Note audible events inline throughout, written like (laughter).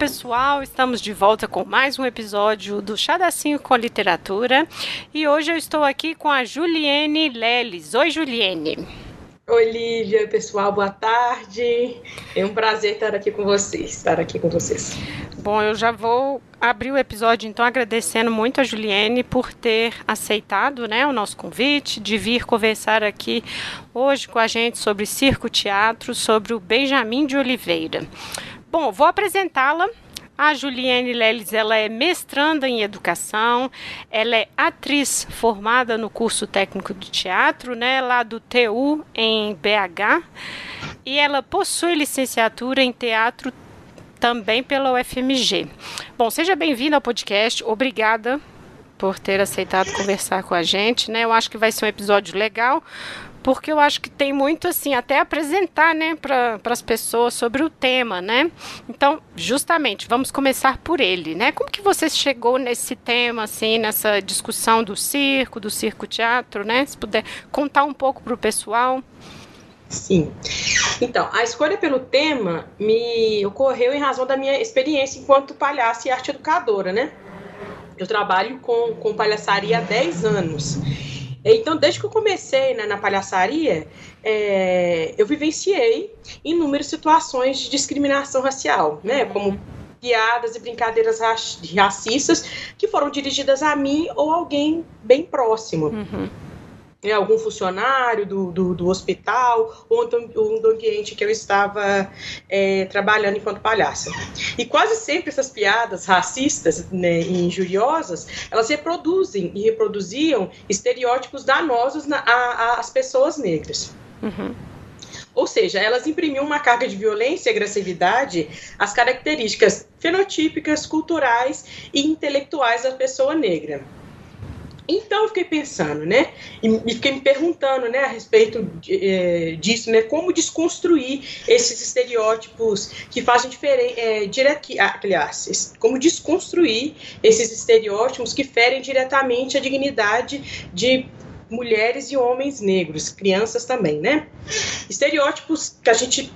Olá pessoal, estamos de volta com mais um episódio do Chadacinho com Literatura e hoje eu estou aqui com a Juliene Leles. Oi Juliene. Oi Lívia, pessoal, boa tarde. É um prazer estar aqui com vocês, estar aqui com vocês. Bom, eu já vou abrir o episódio então agradecendo muito a Juliene por ter aceitado, né, o nosso convite de vir conversar aqui hoje com a gente sobre circo teatro, sobre o Benjamin de Oliveira. Bom, vou apresentá-la. A Juliane Leles, ela é mestranda em educação, ela é atriz formada no curso técnico de teatro, né, lá do TU em BH, e ela possui licenciatura em teatro também pela UFMG. Bom, seja bem-vinda ao podcast. Obrigada por ter aceitado conversar com a gente, né? Eu acho que vai ser um episódio legal, porque eu acho que tem muito assim até apresentar, né, para as pessoas sobre o tema, né? Então, justamente, vamos começar por ele, né? Como que você chegou nesse tema, assim, nessa discussão do circo, do circo teatro, né? Se puder contar um pouco para o pessoal. Sim. Então, a escolha pelo tema me ocorreu em razão da minha experiência enquanto palhaça e arte educadora, né? Eu trabalho com, com palhaçaria há 10 anos. Então, desde que eu comecei né, na palhaçaria, é, eu vivenciei inúmeras situações de discriminação racial, né? Uhum. Como piadas e brincadeiras racistas que foram dirigidas a mim ou alguém bem próximo. Uhum é, algum funcionário do, do, do, hospital ou um, do ambiente que eu estava é, trabalhando enquanto palhaça. E quase sempre essas piadas racistas né, e injuriosas, elas reproduzem e reproduziam estereótipos danosos às pessoas negras. Uhum. Ou seja, elas imprimiam uma carga de violência e agressividade às características fenotípicas, culturais e intelectuais da pessoa negra. Então eu fiquei pensando, né? E, e fiquei me perguntando, né, a respeito de, é, disso, né? Como desconstruir esses estereótipos que fazem diferença, é, direct, ah, aliás, como desconstruir esses estereótipos que ferem diretamente a dignidade de mulheres e homens negros, crianças também, né? Estereótipos que a gente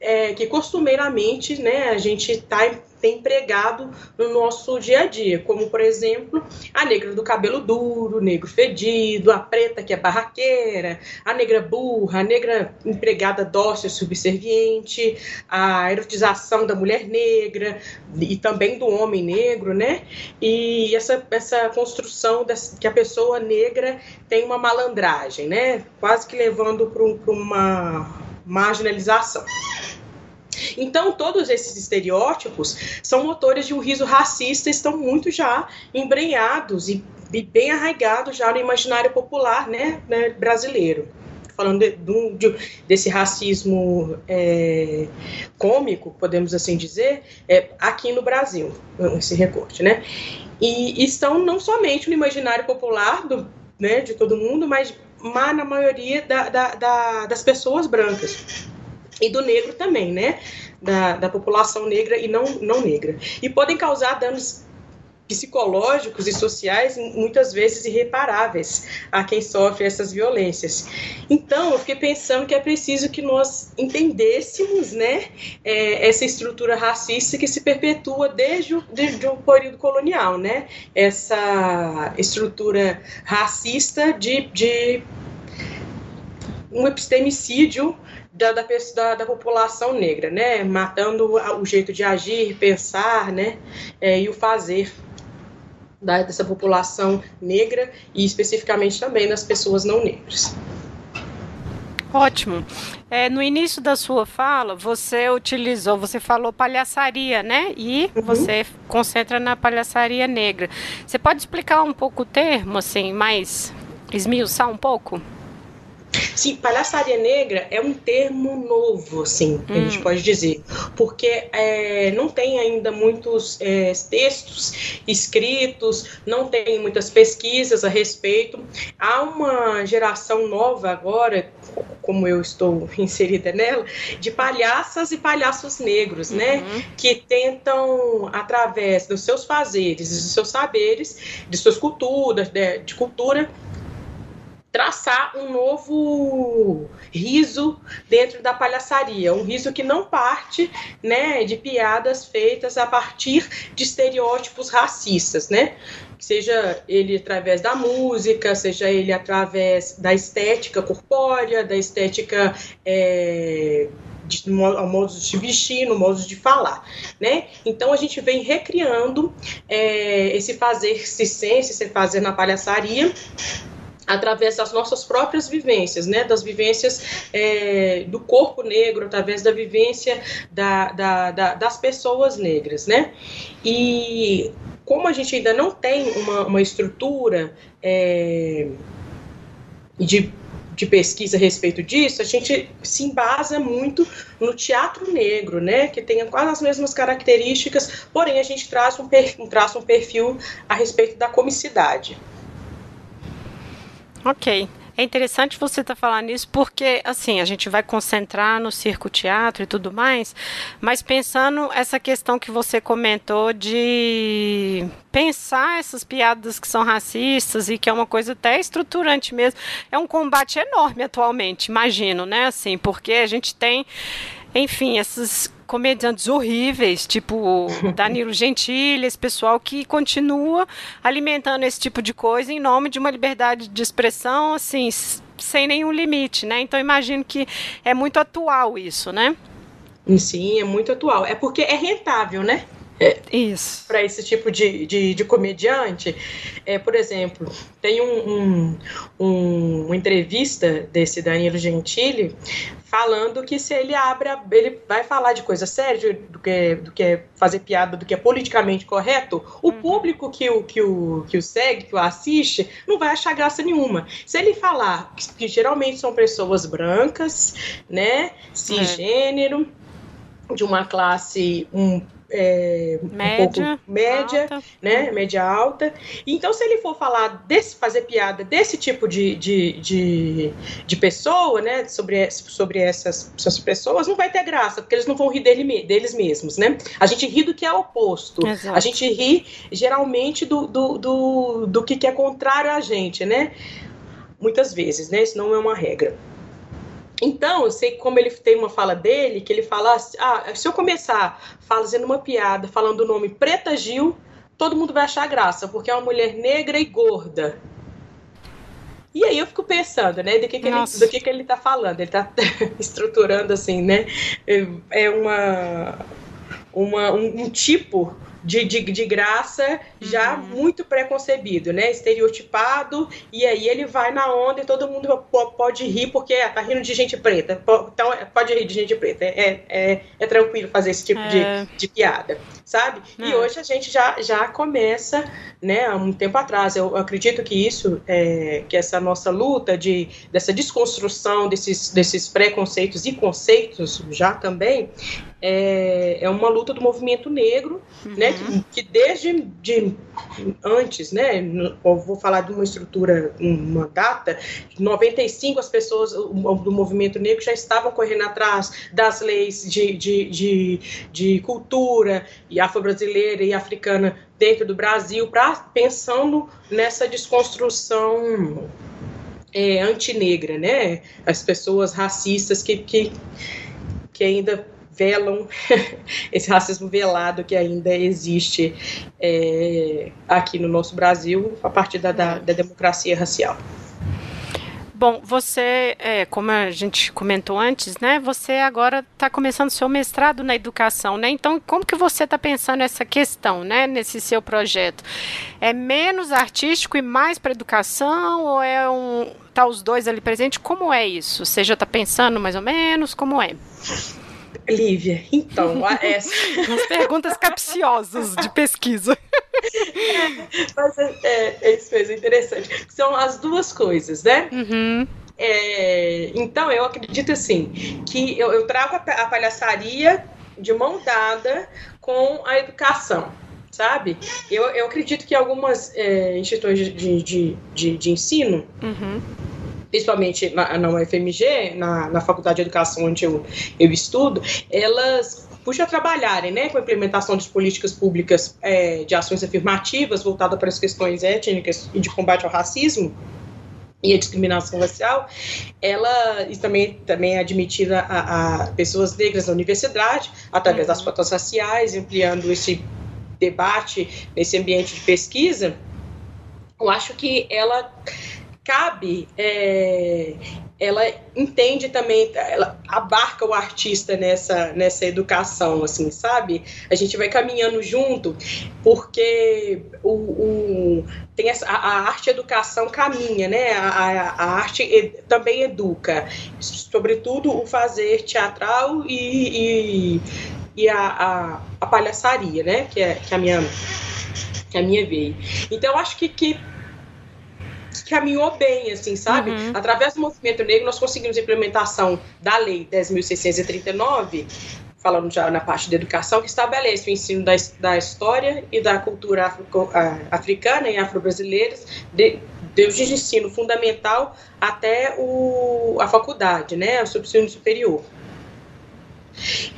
é, que costumeiramente né, a gente está tem empregado no nosso dia a dia, como por exemplo a negra do cabelo duro, negro fedido, a preta que é barraqueira, a negra burra, a negra empregada dócil subserviente, a erotização da mulher negra e também do homem negro, né? E essa, essa construção das, que a pessoa negra tem uma malandragem, né? Quase que levando para uma marginalização. Então, todos esses estereótipos são motores de um riso racista, estão muito já embrenhados e bem arraigados já no imaginário popular né, né brasileiro falando de, de, desse racismo é, cômico, podemos assim dizer, é, aqui no Brasil, esse recorte, né? E, e estão não somente no imaginário popular do, né, de todo mundo, mas, mas na maioria da, da, da, das pessoas brancas e do negro também, né? Da, da população negra e não, não negra. E podem causar danos psicológicos e sociais muitas vezes irreparáveis a quem sofre essas violências. Então, eu fiquei pensando que é preciso que nós entendêssemos né, é, essa estrutura racista que se perpetua desde o, desde o período colonial, né? Essa estrutura racista de, de um epistemicídio da, da, da, da, população negra, né? Matando o jeito de agir, pensar, né? É, e o fazer da, dessa população negra e especificamente também das pessoas não negras. Ótimo. É, no início da sua fala, você utilizou, você falou palhaçaria, né? E uhum. você concentra na palhaçaria negra. Você pode explicar um pouco o termo, assim, mais esmiuçar um pouco? Sim, palhaçaria negra é um termo novo, assim, hum. a gente hum. pode dizer, porque é, não tem ainda muitos é, textos escritos, não tem muitas pesquisas a respeito. Há uma geração nova agora, como eu estou inserida nela, de palhaças e palhaços negros, né, uhum. que tentam através dos seus fazeres, dos seus saberes, de suas culturas, de, de cultura traçar um novo riso dentro da palhaçaria, um riso que não parte, né, de piadas feitas a partir de estereótipos racistas, né? Seja ele através da música, seja ele através da estética corpórea, da estética é, de, ao modo de vestir, no modo de falar, né? Então a gente vem recriando é, esse fazer ciência, esse fazer na palhaçaria através das nossas próprias vivências, né, das vivências é, do corpo negro, através da vivência da, da, da, das pessoas negras, né, e como a gente ainda não tem uma, uma estrutura é, de de pesquisa a respeito disso, a gente se embasa muito no teatro negro, né, que tem quase as mesmas características, porém a gente traz um, perfil, traz um perfil a respeito da comicidade. Ok. É interessante você estar tá falando nisso porque, assim, a gente vai concentrar no circo teatro e tudo mais, mas pensando essa questão que você comentou de pensar essas piadas que são racistas e que é uma coisa até estruturante mesmo, é um combate enorme atualmente, imagino, né? Assim, porque a gente tem, enfim, esses comediantes horríveis, tipo (laughs) Danilo Gentili, esse pessoal que continua alimentando esse tipo de coisa em nome de uma liberdade de expressão, assim, sem nenhum limite, né? Então imagino que é muito atual isso, né? Sim, é muito atual. É porque é rentável, né? É, Isso. Para esse tipo de, de, de, comediante. É, por exemplo, tem um, um, um, uma entrevista desse Danilo Gentili falando que se ele abre, a, ele vai falar de coisa séria, do que, do que é fazer piada, do que é politicamente correto, o uhum. público que o, que, o, que o segue, que o assiste, não vai achar graça nenhuma. Se ele falar que, que geralmente são pessoas brancas, né, cisgênero, é. de uma classe um é, média, um média, alta. né, média alta. Então, se ele for falar desse, fazer piada desse tipo de, de, de, de pessoa, né, sobre, sobre essas, essas pessoas, não vai ter graça, porque eles não vão rir dele, deles mesmos, né? A gente ri do que é oposto. Exato. A gente ri, geralmente, do, do, do, do que, que é contrário a gente, né? Muitas vezes, né? Isso não é uma regra. Então, eu sei como ele tem uma fala dele, que ele fala assim, ah, se eu começar fazendo uma piada falando o nome Preta Gil, todo mundo vai achar graça, porque é uma mulher negra e gorda. E aí eu fico pensando, né, do que, que, ele, do que, que ele tá falando. Ele tá (laughs) estruturando assim, né? É uma, uma um, um tipo de, de, de graça já uhum. muito preconcebido, né? Estereotipado, e aí ele vai na onda e todo mundo pode rir porque ah, tá rindo de gente preta. Então pode rir de gente preta. É, é, é tranquilo fazer esse tipo é. de, de piada, sabe? E é. hoje a gente já, já começa, né, há um tempo atrás. Eu acredito que isso, é, que essa nossa luta de, dessa desconstrução desses, desses preconceitos e conceitos já também, é, é uma luta do movimento negro, uhum. né, que, que, desde de antes, né, eu vou falar de uma estrutura, uma data, 95 as pessoas do movimento negro já estavam correndo atrás das leis de, de, de, de cultura e afro-brasileira e africana dentro do Brasil, pra, pensando nessa desconstrução é, antinegra, né, as pessoas racistas que, que, que ainda velam (laughs) esse racismo velado que ainda existe é, aqui no nosso Brasil a partir da, da, da democracia racial. Bom, você, é, como a gente comentou antes, né? Você agora está começando seu mestrado na educação, né? Então, como que você está pensando essa questão, né? Nesse seu projeto, é menos artístico e mais para educação ou é um tá os dois ali presentes? Como é isso? Você já está pensando mais ou menos? Como é? Lívia, então, essa. Umas perguntas capciosas de pesquisa. É, mas é, é, é, isso mesmo, interessante. São as duas coisas, né? Uhum. É, então, eu acredito assim, que eu, eu trago a, a palhaçaria de mão dada com a educação sabe? Eu, eu acredito que algumas é, instituições de, de, de, de ensino uhum principalmente na, na UFMG, na, na Faculdade de Educação onde eu, eu estudo, elas puxa a trabalharem né, com a implementação de políticas públicas é, de ações afirmativas voltadas para as questões étnicas e de combate ao racismo, e a discriminação racial, ela e também, também é admitida a, a pessoas negras na universidade, através das uhum. cotas raciais, ampliando esse debate nesse ambiente de pesquisa, eu acho que ela cabe, é, ela entende também, ela abarca o artista nessa, nessa educação, assim, sabe? A gente vai caminhando junto, porque o, o tem essa, a, arte educação caminha, né? A, a, a arte ed, também educa, sobretudo o fazer teatral e, e, e a, a, a, palhaçaria, né? Que é, que é a minha que é a minha veia. Então, acho que, que caminhou bem, assim, sabe? Uhum. Através do movimento negro, nós conseguimos a implementação da Lei 10.639, falando já na parte da educação, que estabelece o ensino da, da história e da cultura africo, africana e afro-brasileiras, de, desde o ensino fundamental até o, a faculdade, né, o ensino superior.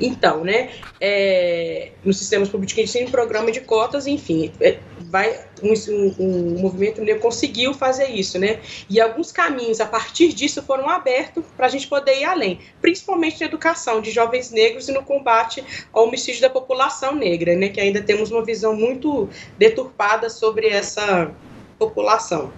Então, né, é, nos sistemas públicos de ensino, programa de cotas, enfim, é, vai um, um, movimento negro conseguiu fazer isso, né? E alguns caminhos a partir disso foram abertos para a gente poder ir além, principalmente na educação de jovens negros e no combate ao homicídio da população negra, né? Que ainda temos uma visão muito deturpada sobre essa população.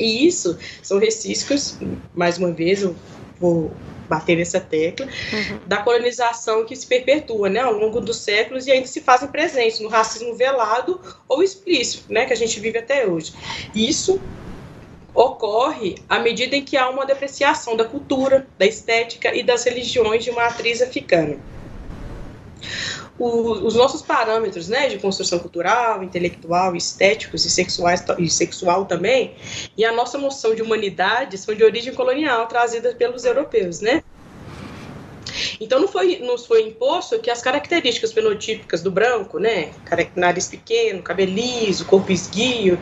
E isso são resquícios, mais uma vez, eu vou bater nessa tecla, uhum. da colonização que se perpetua né, ao longo dos séculos e ainda se fazem presentes no racismo velado ou explícito, né, que a gente vive até hoje. Isso ocorre à medida em que há uma depreciação da cultura, da estética e das religiões de matriz africana o, os nossos parâmetros né, de construção cultural, intelectual, estéticos e sexuais e sexual também, e a nossa noção de humanidade são de origem colonial trazida pelos europeus, né? Então não foi, nos foi imposto que as características fenotípicas do branco, né, nariz pequeno, cabelo liso, corpo esguio,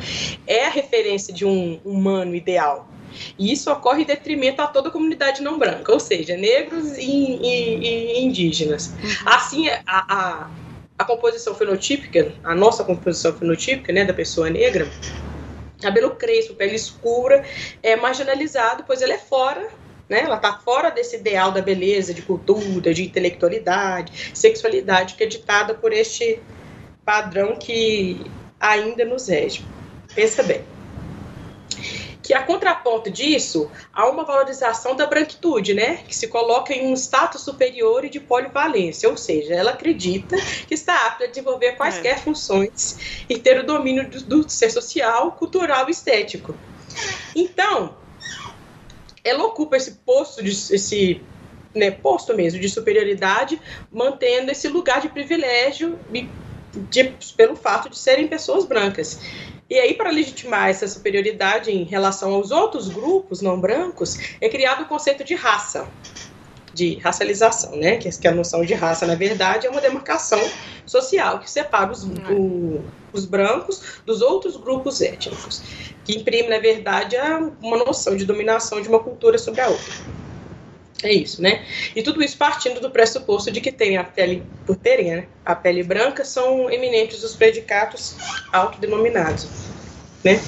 é a referência de um humano ideal. E isso ocorre em detrimento a toda a comunidade não branca, ou seja, negros e, e, e indígenas. Assim, a, a, a, composição fenotípica, a nossa composição fenotípica, né, da pessoa negra, cabelo crespo, pele escura, é marginalizado, pois ele é fora né? Ela está fora desse ideal da beleza, de cultura, de intelectualidade, sexualidade que é ditada por este padrão que ainda nos rege. Pensa bem que a contraponto disso há uma valorização da branquitude, né, que se coloca em um status superior e de polivalência, ou seja, ela acredita que está apta a desenvolver quaisquer é. funções e ter o domínio do, do ser social, cultural e estético. Então, ela ocupa esse posto de esse né, posto mesmo de superioridade, mantendo esse lugar de privilégio de, pelo fato de serem pessoas brancas. E aí, para legitimar essa superioridade em relação aos outros grupos não brancos, é criado o conceito de raça, de racialização, né? Que, que a noção de raça, na verdade, é uma demarcação social que separa os, o, os brancos dos outros grupos étnicos, que imprime, na verdade, uma noção de dominação de uma cultura sobre a outra. É isso, né? E tudo isso partindo do pressuposto de que tem a pele, por terem né, a pele branca, são eminentes os predicatos autodenominados, né?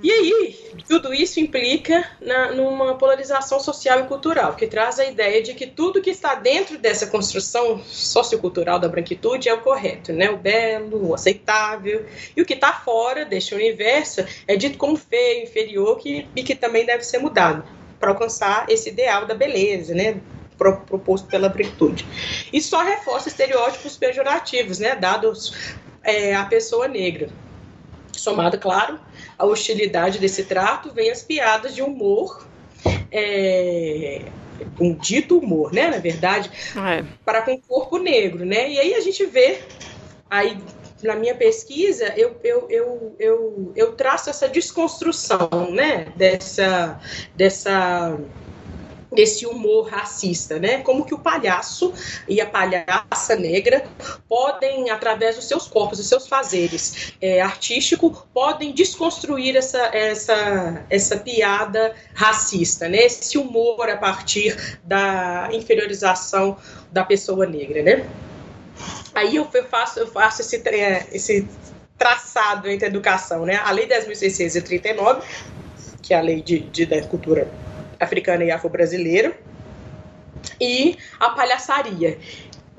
E aí, tudo isso implica na, numa polarização social e cultural, que traz a ideia de que tudo que está dentro dessa construção sociocultural da branquitude é o correto, né? O belo, o aceitável, e o que está fora deste universo é dito como feio, inferior, que, e que também deve ser mudado para alcançar esse ideal da beleza, né? proposto pela branquitude. E só reforça estereótipos pejorativos, né, dados é, à pessoa negra. Somado, claro, à hostilidade desse trato, vem as piadas de humor, é, um dito humor, né, na verdade, é. para com o corpo negro, né, e aí a gente vê aí na minha pesquisa, eu, eu, eu, eu, eu traço essa desconstrução, né, dessa, dessa desse humor racista, né? Como que o palhaço e a palhaça negra podem, através dos seus corpos, dos seus fazeres é, artístico, podem desconstruir essa, essa, essa piada racista, né? Esse humor a partir da inferiorização da pessoa negra, né? Aí eu faço, eu faço esse, esse traçado entre a educação, né? A Lei 10.639 que é a lei de, de da cultura africana e afro-brasileira, e a palhaçaria,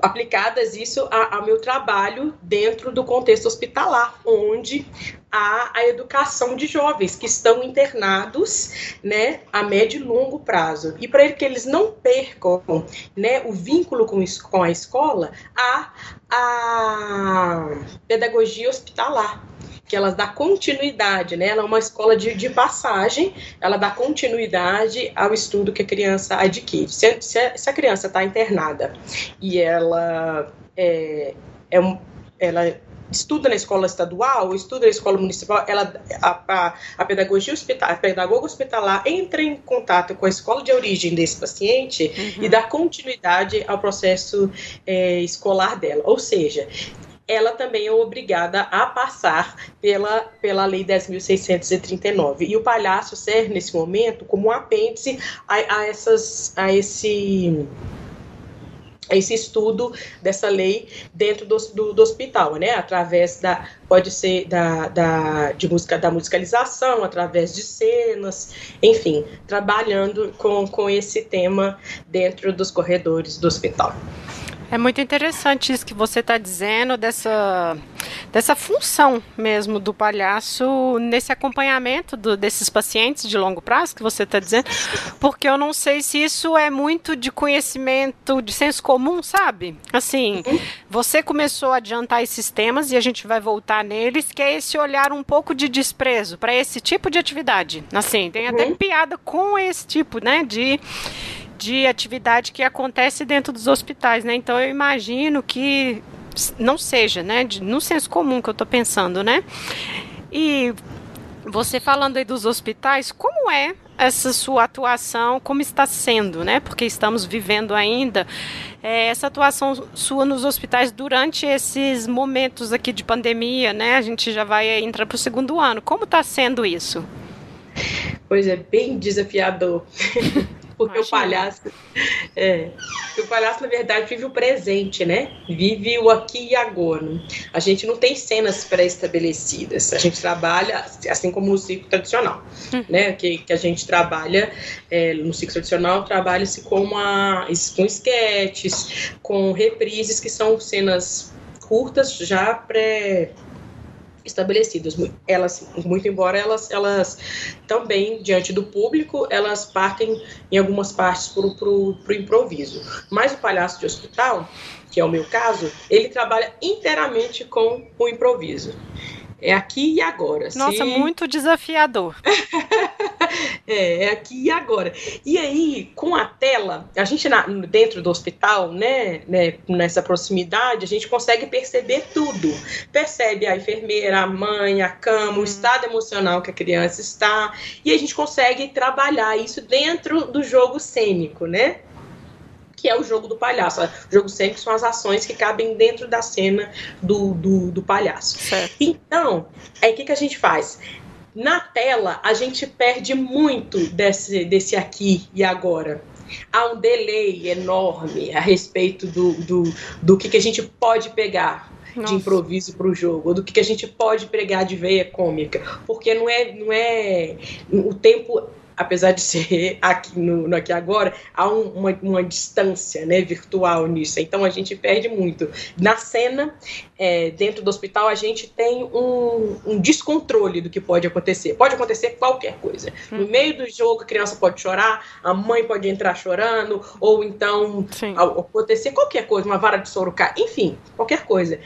aplicadas isso ao meu trabalho dentro do contexto hospitalar, onde há a educação de jovens que estão internados, né, a médio e longo prazo. E para que eles não percam, né, o vínculo com, com a escola, há a pedagogia hospitalar, que ela dá continuidade, né? Ela é uma escola de, de passagem, ela dá continuidade ao estudo que a criança adquire. Se, se, se a criança está internada e ela é, é um, ela estuda na escola estadual, estuda na escola municipal, ela, a, a, a pedagogia hospitalar, a pedagoga hospitalar entra em contato com a escola de origem desse paciente uhum. e dá continuidade ao processo é, escolar dela. Ou seja, ela também é obrigada a passar pela, pela Lei 10.639. E o palhaço serve, nesse momento, como um apêndice a, a, essas, a esse esse estudo dessa lei dentro do, do, do, hospital, né? Através da pode ser da, da, de música, da musicalização, através de cenas, enfim, trabalhando com, com esse tema dentro dos corredores do hospital. É muito interessante isso que você está dizendo, dessa, dessa função mesmo do palhaço nesse acompanhamento do, desses pacientes de longo prazo que você está dizendo, porque eu não sei se isso é muito de conhecimento, de senso comum, sabe? Assim, você começou a adiantar esses temas e a gente vai voltar neles, que é esse olhar um pouco de desprezo para esse tipo de atividade. Assim, tem até uhum. piada com esse tipo, né, de de atividade que acontece dentro dos hospitais, né? Então eu imagino que não seja, né? No senso comum que eu estou pensando, né? E você falando aí dos hospitais, como é essa sua atuação, como está sendo, né? Porque estamos vivendo ainda é, essa atuação sua nos hospitais durante esses momentos aqui de pandemia, né? A gente já vai entrar para o segundo ano. Como está sendo isso? Pois é, bem desafiador. (laughs) porque Imagina. o palhaço. É, o palhaço, na verdade, vive o presente, né? Vive o aqui e agora. A gente não tem cenas pré-estabelecidas. A gente trabalha, assim como o ciclo tradicional, hum. né? Que, que a gente trabalha é, no ciclo tradicional, trabalha-se com, uma, com esquetes, com reprises, que são cenas curtas já pré estabelecidas. Elas, muito embora elas, elas também, diante do público, elas partem em algumas partes para o improviso. Mas o palhaço de hospital, que é o meu caso, ele trabalha inteiramente com o improviso. É aqui e agora. Nossa, Se... muito desafiador. (laughs) é, é aqui e agora. E aí, com a tela, a gente na, dentro do hospital, né, né, nessa proximidade, a gente consegue perceber tudo. Percebe a enfermeira, a mãe, a cama, hum. o estado emocional que a criança está, e a gente consegue trabalhar isso dentro do jogo cênico, né? Que é o jogo do palhaço. O jogo sempre são as ações que cabem dentro da cena do, do, do palhaço. Certo. Então, aí o que, que a gente faz? Na tela, a gente perde muito desse, desse aqui e agora. Há um delay enorme a respeito do, do, do que, que a gente pode pegar nossa. de improviso para o jogo, ou do que, que a gente pode pregar de veia cômica, porque não é, não é o tempo apesar de ser aqui no, no aqui agora, há um, uma, uma distância né, virtual nisso. Então a gente perde muito. Na cena, é, dentro do hospital, a gente tem um, um, descontrole do que pode acontecer. Pode acontecer qualquer coisa. No uhum. meio do jogo, a criança pode chorar, a mãe pode entrar chorando, ou então Sim. acontecer qualquer coisa, uma vara de soro cair, enfim, qualquer coisa.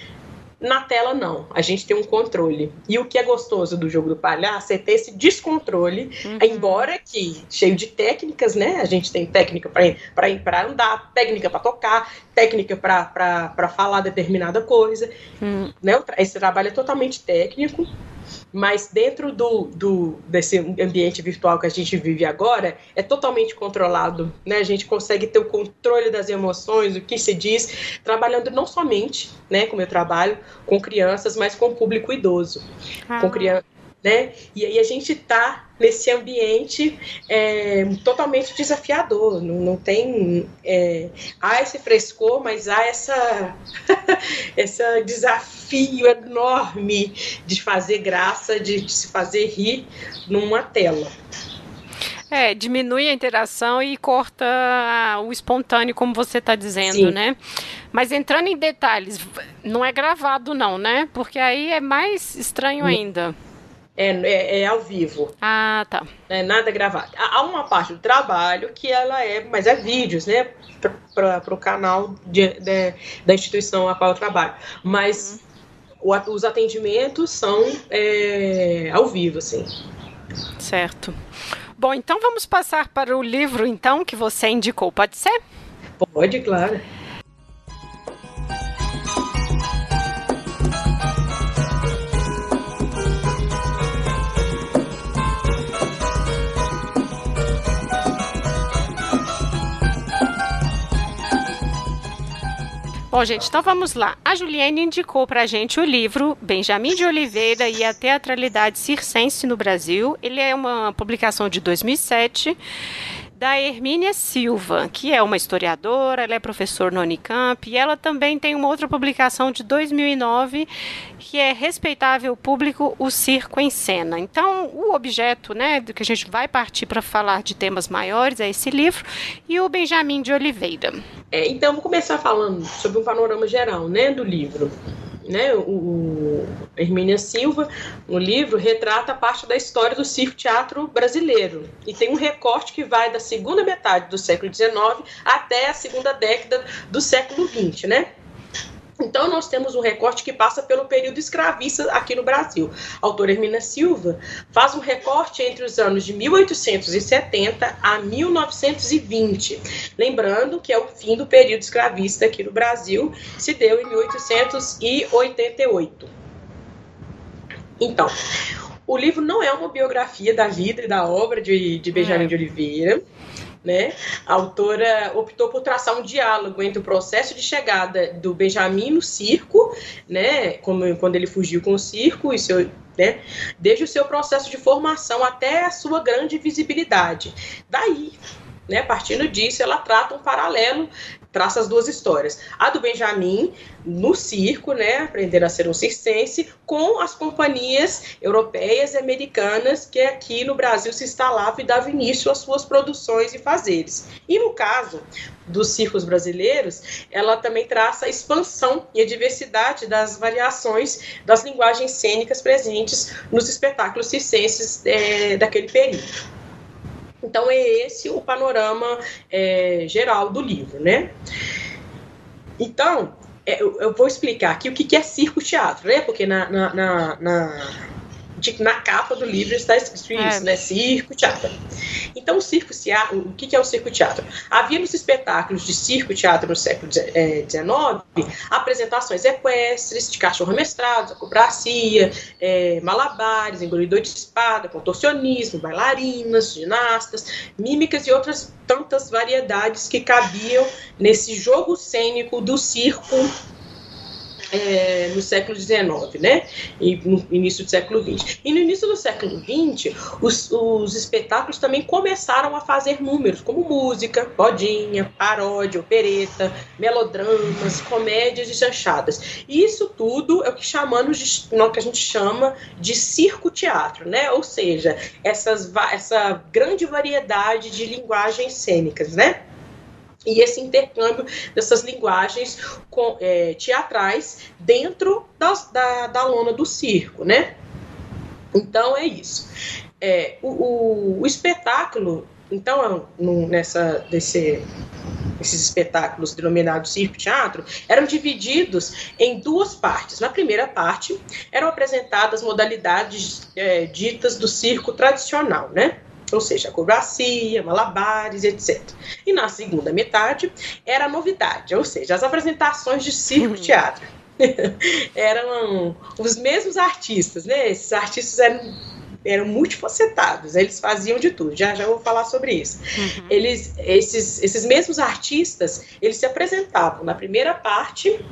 Na tela, não. A gente tem um controle. E o que é gostoso do jogo do palhaço é ter esse descontrole, uhum. embora que cheio de técnicas, né? A gente tem técnica para andar, técnica para tocar, técnica para falar determinada coisa. Uhum. Né? Esse trabalho é totalmente técnico mas dentro do, do, desse ambiente virtual que a gente vive agora, é totalmente controlado, né? A gente consegue ter o controle das emoções, o que se diz, trabalhando não somente, né, como eu trabalho, com crianças, mas com público idoso. Ah. Com crianças né? E aí a gente está nesse ambiente é, totalmente desafiador. Não, não tem é, há esse frescor, mas há essa (laughs) esse desafio enorme de fazer graça, de, de se fazer rir numa tela. É, diminui a interação e corta o espontâneo, como você está dizendo, Sim. né? Mas entrando em detalhes, não é gravado não, né? Porque aí é mais estranho ainda. É, é, é, ao vivo. Ah, tá. É nada gravado. Há uma parte do trabalho que ela é, mas é vídeos, né? Para o canal de, de, da instituição a qual eu trabalho. Mas uhum. o, os atendimentos são é, ao vivo, assim. Certo. Bom, então vamos passar para o livro, então, que você indicou, pode ser? Pode, claro. Bom, gente, então vamos lá. A Juliane indicou para a gente o livro Benjamin de Oliveira e a Teatralidade Circense no Brasil. Ele é uma publicação de 2007 da Hermínia Silva, que é uma historiadora, ela é professora no Unicamp e ela também tem uma outra publicação de 2009 que é Respeitável Público, o Circo em Cena. Então, o objeto, né, do que a gente vai partir para falar de temas maiores é esse livro e o Benjamin de Oliveira. É, então, vou começar falando sobre um panorama geral, né, do livro né, o, Hermínia Silva, no livro, retrata parte da história do circo-teatro brasileiro. E tem um recorte que vai da segunda metade do século XIX até a segunda década do século XX, né? Então, nós temos um recorte que passa pelo período escravista aqui no Brasil. A autora Hermina Silva faz um recorte entre os anos de 1870 a 1920. Lembrando que é o fim do período escravista aqui no Brasil, se deu em 1888. Então, o livro não é uma biografia da vida e da obra de, de Benjamin é. de Oliveira né? A autora optou por traçar um diálogo entre o processo de chegada do Benjamin no circo, né? Quando ele fugiu com o circo e seu né? Desde o seu processo de formação até a sua grande visibilidade. Daí, né, partindo disso, ela trata um paralelo traça as duas histórias. A do Benjamin, no circo, né, aprendendo a ser um circense, com as companhias europeias e americanas que aqui no Brasil se instalavam e davam início às suas produções e fazeres. E no caso dos circos brasileiros, ela também traça a expansão e a diversidade das variações das linguagens cênicas presentes nos espetáculos circenses é, daquele período. Então é esse o panorama é, geral do livro, né? Então, é, eu, vou explicar aqui o que, é circo-teatro, né? Porque na, na, na na capa do livro está escrito isso, é. né? Circo, teatro. Então, o circo, o que é o circo teatro? Havia nos espetáculos de circo teatro no século XIX é, apresentações equestres, de cachorro mestrado, acrobacia, é, malabares, engolidor de espada, contorcionismo, bailarinas, ginastas, mímicas e outras tantas variedades que cabiam nesse jogo cênico do circo é, no século XIX, né? E no início do século XX. E no início do século XX, os, os espetáculos também começaram a fazer números, como música, bodinha, paródia, opereta, melodramas, comédias e chanchadas. E isso tudo é o que chamamos de, no que a gente chama de circo-teatro, né? Ou seja, essas, essa grande variedade de linguagens cênicas, né? E esse intercâmbio dessas linguagens com, é, teatrais dentro das, da, da lona do circo, né? Então é isso. É, o, o, o espetáculo, então, no, nessa, desse, esses espetáculos denominados circo-teatro, eram divididos em duas partes. Na primeira parte, eram apresentadas modalidades é, ditas do circo tradicional, né? Ou seja, acrobacia, malabares, etc. E na segunda metade era a novidade, ou seja, as apresentações de circo-teatro. (laughs) eram os mesmos artistas, né? Esses artistas eram eram multifacetados, eles faziam de tudo. Já já vou falar sobre isso. Uhum. Eles, esses, esses mesmos artistas, eles se apresentavam na primeira parte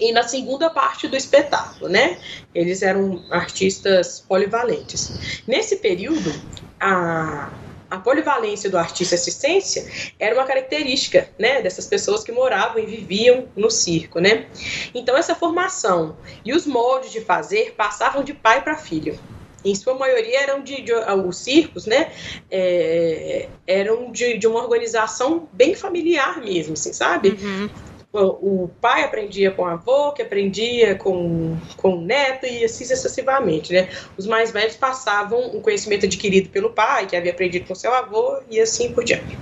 e na segunda parte do espetáculo, né? Eles eram artistas polivalentes. Nesse período, a, a polivalência do artista assistência era uma característica, né, dessas pessoas que moravam e viviam no circo, né? Então essa formação e os moldes de fazer passavam de pai para filho. Em sua maioria eram de, de os circos, né? É, eram de, de, uma organização bem familiar mesmo, assim, sabe? Uhum o pai aprendia com o avô, que aprendia com, com o neto e assim sucessivamente, né? Os mais velhos passavam o conhecimento adquirido pelo pai, que havia aprendido com seu avô e assim por diante.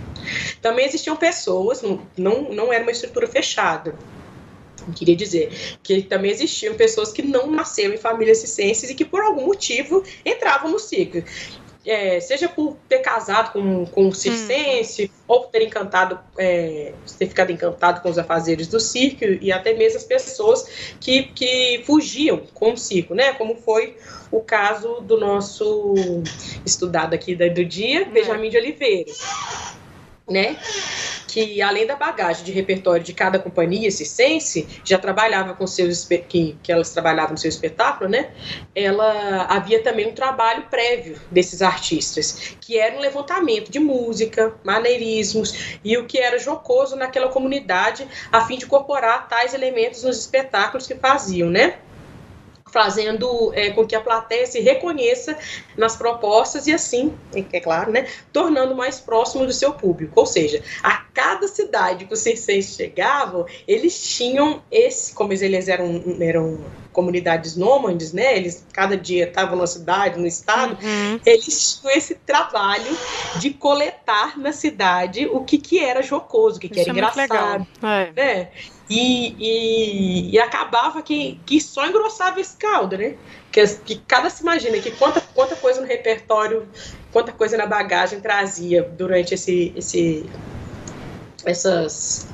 Também existiam pessoas, não, não, era uma estrutura fechada, queria dizer que também existiam pessoas que não nasceram em famílias ciências e que por algum motivo entravam no ciclo é, seja por ter casado com, com um circense, hum. ou por ter encantado, é, ter ficado encantado com os afazeres do circo, e até mesmo as pessoas que, que fugiam com o circo, né? Como foi o caso do nosso estudado aqui do dia, é. Benjamin de Oliveira, né? que além da bagagem de repertório de cada companhia circense, já trabalhava com seus que, que elas trabalhavam no seu espetáculo, né? Ela havia também um trabalho prévio desses artistas, que era um levantamento de música, maneirismos e o que era jocoso naquela comunidade, a fim de incorporar tais elementos nos espetáculos que faziam, né? Fazendo é, com que a plateia se reconheça nas propostas e assim, é claro, né, tornando mais próximo do seu público. Ou seja, a cada cidade que os circenses chegavam, eles tinham esse, como eles eram, eram comunidades nômades, né, eles cada dia estavam na cidade, no estado, uhum. eles tinham esse trabalho de coletar na cidade o que, que era jocoso, o que, que era é engraçado. É. Né? E, e, e, acabava que, que só engrossava esse caldo, né? Que, que cada se imagina que quanta, quanta coisa no repertório, quanta coisa na bagagem trazia durante esse, esse essas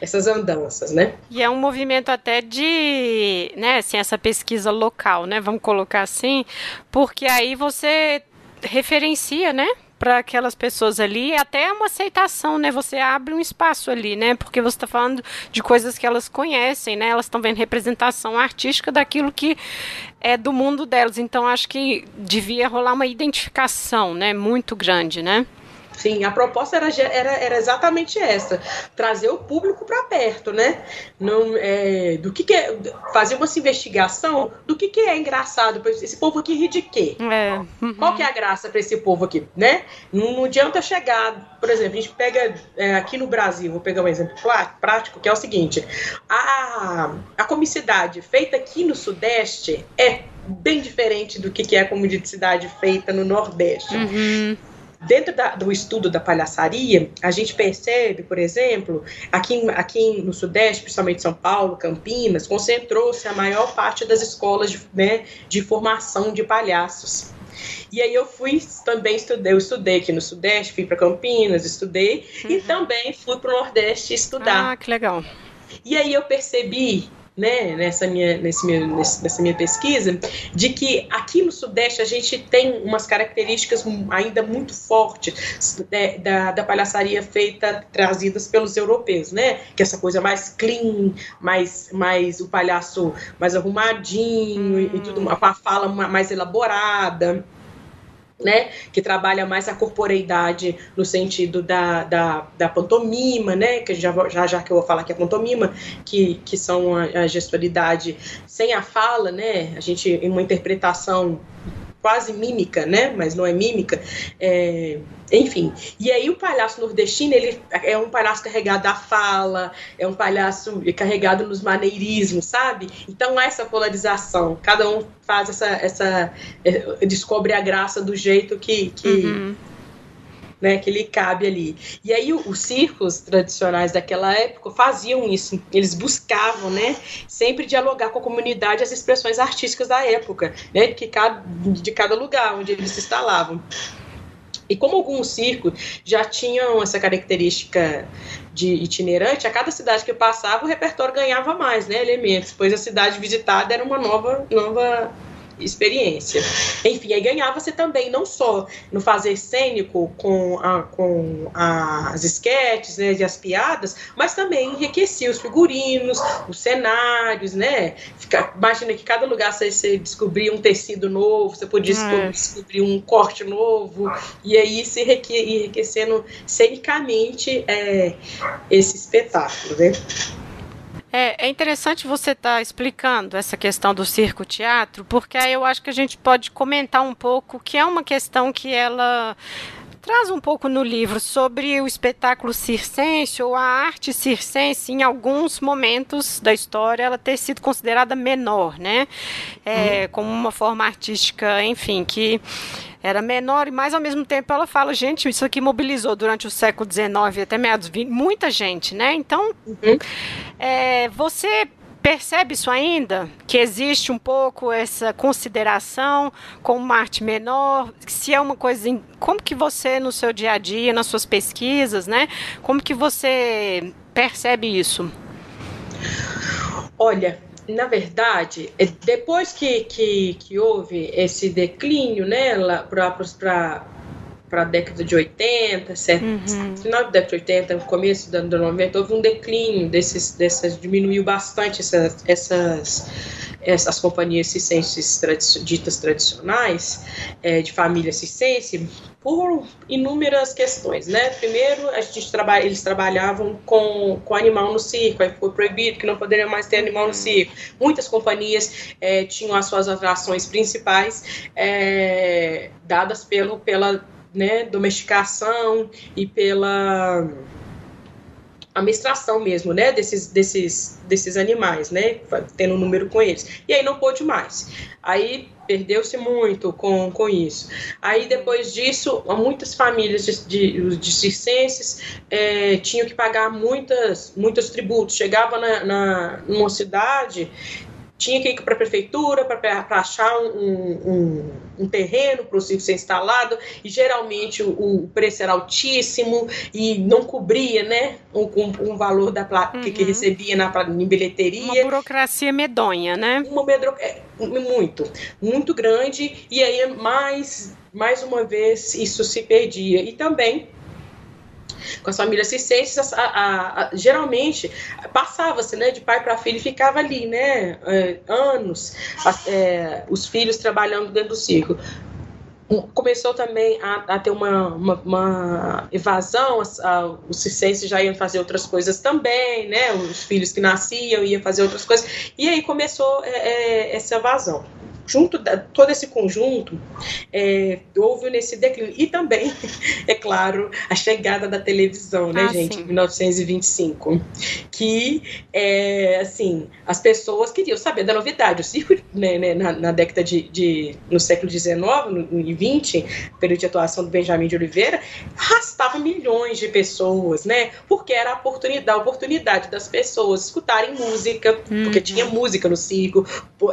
essas andanças, né? E é um movimento até de, né, assim, essa pesquisa local, né? Vamos colocar assim, porque aí você referencia, né? Para aquelas pessoas ali, é até uma aceitação, né? Você abre um espaço ali, né? Porque você está falando de coisas que elas conhecem, né? Elas estão vendo representação artística daquilo que é do mundo delas. Então acho que devia rolar uma identificação, né? Muito grande, né? Sim, a proposta era, era, era exatamente essa: trazer o público para perto, né? Não, é, do que, que é, fazer uma investigação do que, que é engraçado. Esse povo aqui ri de quê? É. Uhum. Qual que é a graça para esse povo aqui, né? Não, não adianta chegar, por exemplo, a gente pega é, aqui no Brasil, vou pegar um exemplo prático, que é o seguinte: a, a comicidade feita aqui no Sudeste é bem diferente do que, que é a comicidade feita no Nordeste. Uhum. Dentro da, do estudo da palhaçaria, a gente percebe, por exemplo, aqui, aqui no Sudeste, principalmente São Paulo, Campinas, concentrou-se a maior parte das escolas de, né, de formação de palhaços. E aí eu fui também estudei, eu estudei aqui no Sudeste, fui para Campinas, estudei uhum. e também fui para o Nordeste estudar. Ah, que legal. E aí eu percebi né, nessa minha, nesse meu, nessa minha pesquisa, de que aqui no Sudeste a gente tem umas características ainda muito fortes né, da, da palhaçaria feita, trazidas pelos europeus, né? Que é essa coisa mais clean, mais, mais o palhaço mais arrumadinho hum. e tudo, com a fala mais elaborada né, que trabalha mais a corporeidade no sentido da, da, da pantomima, né, que já, já, já que eu vou falar que é pantomima, que, que são a, a gestualidade sem a fala, né, a gente, em uma interpretação quase mímica, né? Mas não é mímica. É, enfim. E aí o palhaço nordestino, ele é um palhaço carregado da fala, é um palhaço carregado nos maneirismos, sabe? Então há essa polarização. Cada um faz essa. essa é, descobre a graça do jeito que. que uhum né, que lhe cabe ali. E aí os circos tradicionais daquela época faziam isso, eles buscavam, né, sempre dialogar com a comunidade as expressões artísticas da época, né, cada, de cada lugar onde eles se instalavam. E como alguns circos já tinham essa característica de itinerante, a cada cidade que passava o repertório ganhava mais, né, elementos, pois a cidade visitada era uma nova, nova experiência. Enfim, aí ganhava-se também, não só no fazer cênico com, a, com as esquetes né, e as piadas, mas também enriquecia os figurinos, os cenários, né? Fica, imagina que cada lugar você, você descobria um tecido novo, você podia é. descobrir um corte novo, e aí se enriquecendo cenicamente é, esse espetáculo, né? É, é interessante você estar tá explicando essa questão do circo-teatro, porque aí eu acho que a gente pode comentar um pouco que é uma questão que ela traz um pouco no livro sobre o espetáculo circense ou a arte circense em alguns momentos da história ela ter sido considerada menor, né? É, uhum. Como uma forma artística, enfim, que era menor, mas ao mesmo tempo ela fala, gente, isso aqui mobilizou durante o século XIX até meados 20, muita gente, né? Então, uhum. é, você percebe isso ainda? Que existe um pouco essa consideração com uma arte menor? Se é uma coisa. Como que você, no seu dia a dia, nas suas pesquisas, né? Como que você percebe isso? Olha, na verdade, é, depois que, que, que houve esse declínio né, para para a década de 80, certo? Uhum. final da década de 80, começo da década de 90, houve um declínio desses, dessas, diminuiu bastante essas, essas, essas companhias cicenses tradi ditas tradicionais, é, de família cicense, por inúmeras questões, né? Primeiro, a gente trabalha, eles trabalhavam com, com animal no circo, aí foi proibido que não poderia mais ter animal no circo. Muitas companhias é, tinham as suas atrações principais é, dadas pelo, pela né, domesticação e pela administração mesmo, né, desses, desses, desses animais, né, tendo um número com eles. E aí não pôde mais. Aí perdeu-se muito com, com isso. Aí depois disso, muitas famílias de, de, de circenses é, tinham que pagar muitas, muitos tributos. Chegava na, na, numa cidade tinha que ir para a prefeitura para achar um, um, um terreno para o circo ser instalado, e geralmente o, o, preço era altíssimo e não cobria né, um, um valor da placa uhum. que, recebia na, em bilheteria. Uma burocracia medonha, né? Uma medro... É, muito, muito grande, e aí mais, mais uma vez isso se perdia. E também com as famílias circenses, a, a, a, geralmente passava-se né, de pai para filho e ficava ali, né, é, anos, é, os filhos trabalhando dentro do circo começou também a, ter uma, uma, uma evasão, os circenses já iam fazer outras coisas também, né? Os filhos que nasciam iam fazer outras coisas, e aí começou é, é, essa evasão junto da, todo esse conjunto é, houve nesse declínio. E também (laughs) é claro a chegada da televisão né ah, gente? sim. em 1925 que é, assim as pessoas queriam saber da novidade. O circo né, né, na, na, década de, de, no século 19 e 20 período de atuação do Benjamin de Oliveira arrastava milhões de pessoas né? Porque era a oportunidade a oportunidade das pessoas escutarem música uhum. porque tinha música no circo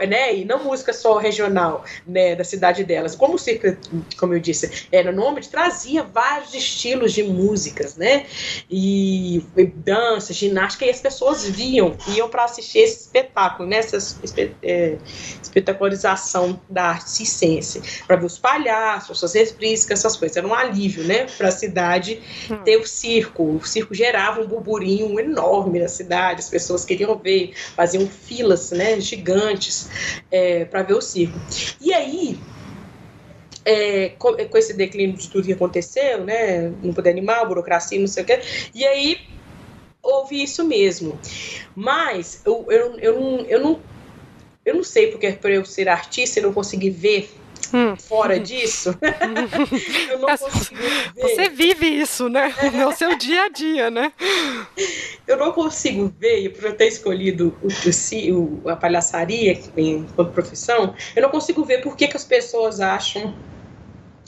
né? E não música só regional né, da cidade delas. Como o circo, como eu disse, era nome, trazia vários estilos de músicas, né? E, e dança, ginástica, e as pessoas viam, iam para assistir esse espetáculo, nessa né, é, espetacularização da arte circense, para ver os palhaços, suas reprisas, essas coisas. Era um alívio, né, para a cidade hum. ter o circo. O circo gerava um burburinho enorme na cidade, as pessoas queriam ver, faziam filas, né, gigantes é, para ver o circo. E aí, é, com, com, esse declínio de tudo que aconteceu, né, não poder animal, burocracia, não sei o quê, e aí houve isso mesmo. Mas eu, eu, eu, não, eu, não, eu não sei porque por eu ser artista eu não consegui ver Hum. Fora disso, (laughs) eu não consigo ver. Você vive isso, né? É o seu dia a dia, né? Eu não consigo ver, por eu ter escolhido o, o, a palhaçaria enquanto profissão, eu não consigo ver por que, que as pessoas acham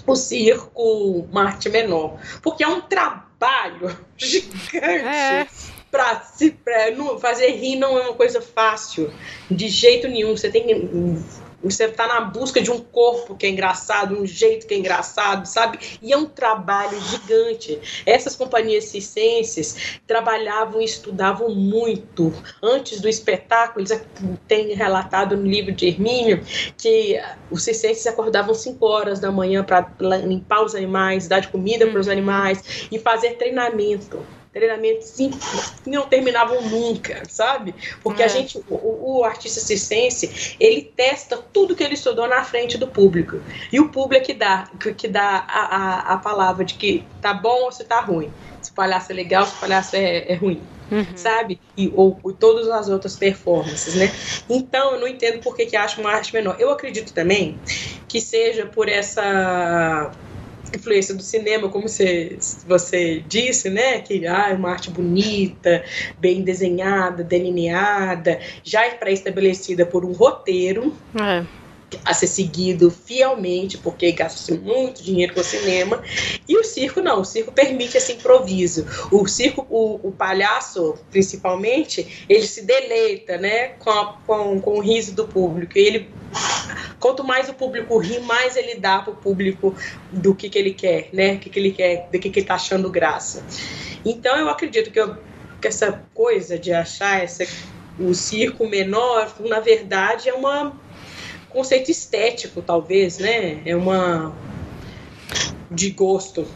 o circo uma arte menor. Porque é um trabalho (laughs) gigante. É para se pra, não, fazer rir não é uma coisa fácil de jeito nenhum você tem que você está na busca de um corpo que é engraçado, um jeito que é engraçado, sabe? E é um trabalho gigante. Essas companhias circenses trabalhavam e estudavam muito. Antes do espetáculo, eles têm relatado no livro de Hermínio que os circenses acordavam 5 horas da manhã para limpar os animais, dar de comida para os hum. animais e fazer treinamento treinamentos sim, não terminavam nunca, sabe? Porque é. a gente, o, o, artista circense, ele testa tudo que ele estudou na frente do público. E o público é que dá, que dá a, a, a palavra de que tá bom ou se tá ruim. Se o palhaço é legal, se o palhaço é, é ruim. Uhum. Sabe? E, ou, ou, todas as outras performances, né? Então, eu não entendo por que, que acha uma arte menor. Eu acredito também que seja por essa influência do cinema, como você, você disse, né? Que ah, é uma arte bonita, bem desenhada, delineada, já é pré-estabelecida por um roteiro. É a ser seguido fielmente, porque gasta-se muito dinheiro com o cinema. E o circo não, o circo permite esse improviso. O circo, o, o palhaço, principalmente, ele se deleita né, com, a, com, com o riso do público. Ele quanto mais o público ri, mais ele dá para o público do que, que ele quer, né? O que, que ele quer, do que, que ele está achando graça. Então eu acredito que, eu, que essa coisa de achar essa, o circo menor, na verdade, é um conceito estético, talvez, né? É uma de gosto.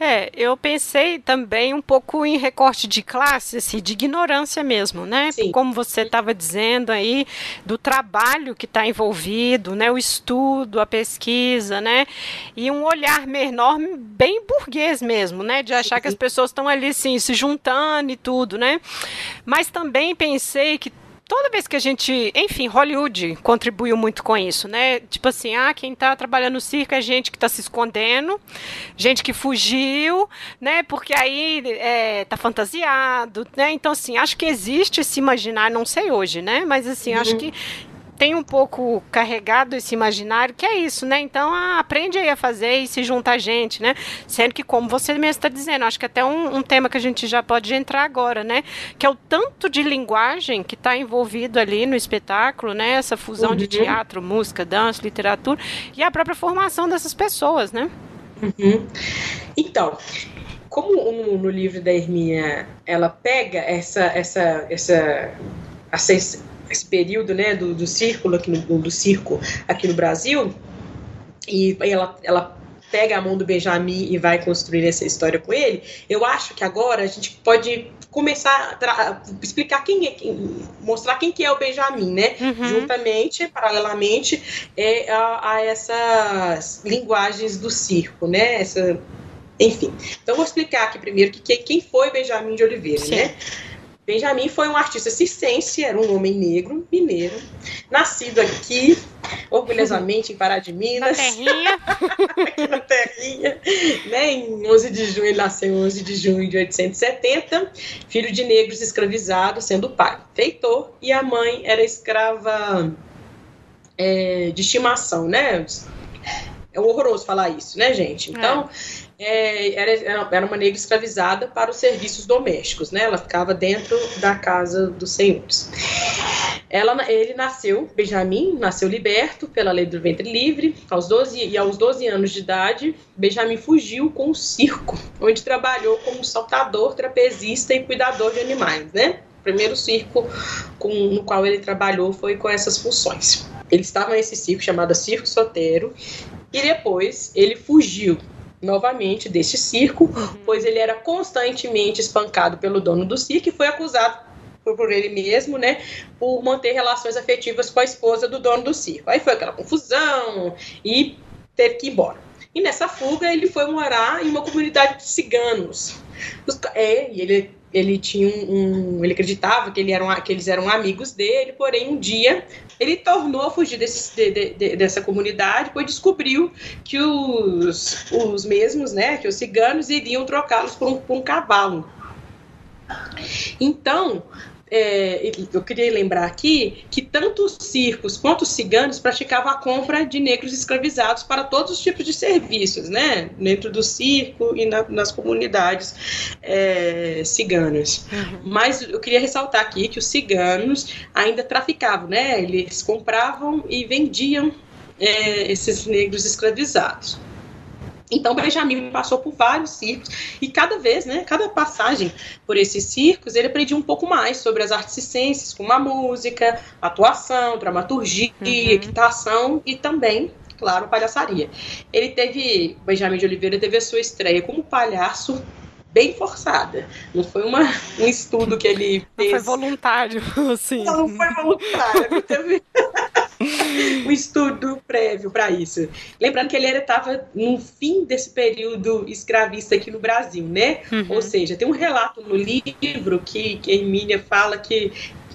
É, eu pensei também um pouco em recorte de classe, assim, de ignorância mesmo, né? Sim. Como você estava dizendo aí, do trabalho que está envolvido, né? O estudo, a pesquisa, né? E um olhar menor, bem burguês mesmo, né? De achar que as pessoas estão ali, assim, se juntando e tudo, né? Mas também pensei que toda vez que a gente, enfim, Hollywood contribuiu muito com isso, né? Tipo assim, ah, quem tá trabalhando no circo é gente que tá se escondendo, gente que fugiu, né? Porque aí é, tá fantasiado, né? Então, assim, acho que existe esse imaginário, não sei hoje, né? Mas assim, uhum. acho que tem um pouco carregado esse imaginário, que é isso, né? Então, ah, aprende aí a fazer e se junta a gente, né? Sendo que, como você mesmo está dizendo, acho que até um, um, tema que a gente já pode entrar agora, né? Que é o tanto de linguagem que está envolvido ali no espetáculo, né? Essa fusão uhum. de teatro, música, dança, literatura e a própria formação dessas pessoas, né? Uhum. Então, como no, no, livro da Herminha ela pega essa essa essa, essa esse período né, do, do círculo aqui no, do circo aqui no Brasil e ela, ela pega a mão do Benjamin e vai construir essa história com ele, eu acho que agora a gente pode começar a explicar quem é, quem, mostrar quem que é o Benjamin, né? Uhum. Juntamente, paralelamente, é, a, a, essas linguagens do circo, né? Essa, enfim. Então, vou explicar aqui primeiro que, quem foi Benjamin de Oliveira, Sim. né? Benjamin foi um artista circense, era um homem negro, mineiro, nascido aqui, orgulhosamente em Pará de Minas. Na terrinha. (laughs) aqui na terrinha. Né? Em 11 de junho, ele nasceu em 11 de junho de 1870, filho de negros escravizados, sendo o pai feitor, e a mãe era escrava é, de estimação, né? É horroroso falar isso, né, gente? Então, é é, era, era uma negra escravizada para os serviços domésticos, né? Ela ficava dentro da casa dos senhores. Ela, ele nasceu, Benjamin, nasceu liberto pela lei do ventre livre, aos 12, e aos 12 anos de idade, Benjamin fugiu com o circo, onde trabalhou como saltador, trapezista e cuidador de animais, né? O primeiro circo com, no qual ele trabalhou foi com essas funções. Ele estava nesse circo chamado Circo Sotero, e depois ele fugiu novamente deste circo, uhum. pois ele era constantemente espancado pelo dono do circo e foi acusado por ele mesmo, né, por manter relações afetivas com a esposa do dono do circo. Aí foi aquela confusão e teve que ir embora. E nessa fuga ele foi morar em uma comunidade de ciganos. É, e ele ele tinha um, um, ele acreditava que, ele que eles eram amigos dele, porém um dia ele tornou a fugir desse, de, de, dessa comunidade, pois descobriu que os, os mesmos, né, que os ciganos iriam trocá-los por, um, por um cavalo. Então, é, eu queria lembrar aqui que tanto os circos quanto os ciganos praticavam a compra de negros escravizados para todos os tipos de serviços, né? Dentro do circo e na, nas comunidades é, ciganas. Uhum. Mas eu queria ressaltar aqui que os ciganos ainda traficavam, né? Eles compravam e vendiam é, esses negros escravizados. Então Benjamin passou por vários circos e cada vez, né, cada passagem por esses circos, ele aprendia um pouco mais sobre as artes e ciências, como a música, atuação, dramaturgia, uhum. equitação e também, claro, palhaçaria. Ele teve, Benjamin de Oliveira teve a sua estreia como palhaço bem forçada. Não foi uma, um estudo que ele fez. Não foi voluntário, (laughs) sim. Não, não foi voluntário. Teve (laughs) um estudo prévio para isso. Lembrando que ele estava no fim desse período escravista aqui no Brasil, né? Uhum. Ou seja, tem um relato no livro que, que a Emília fala que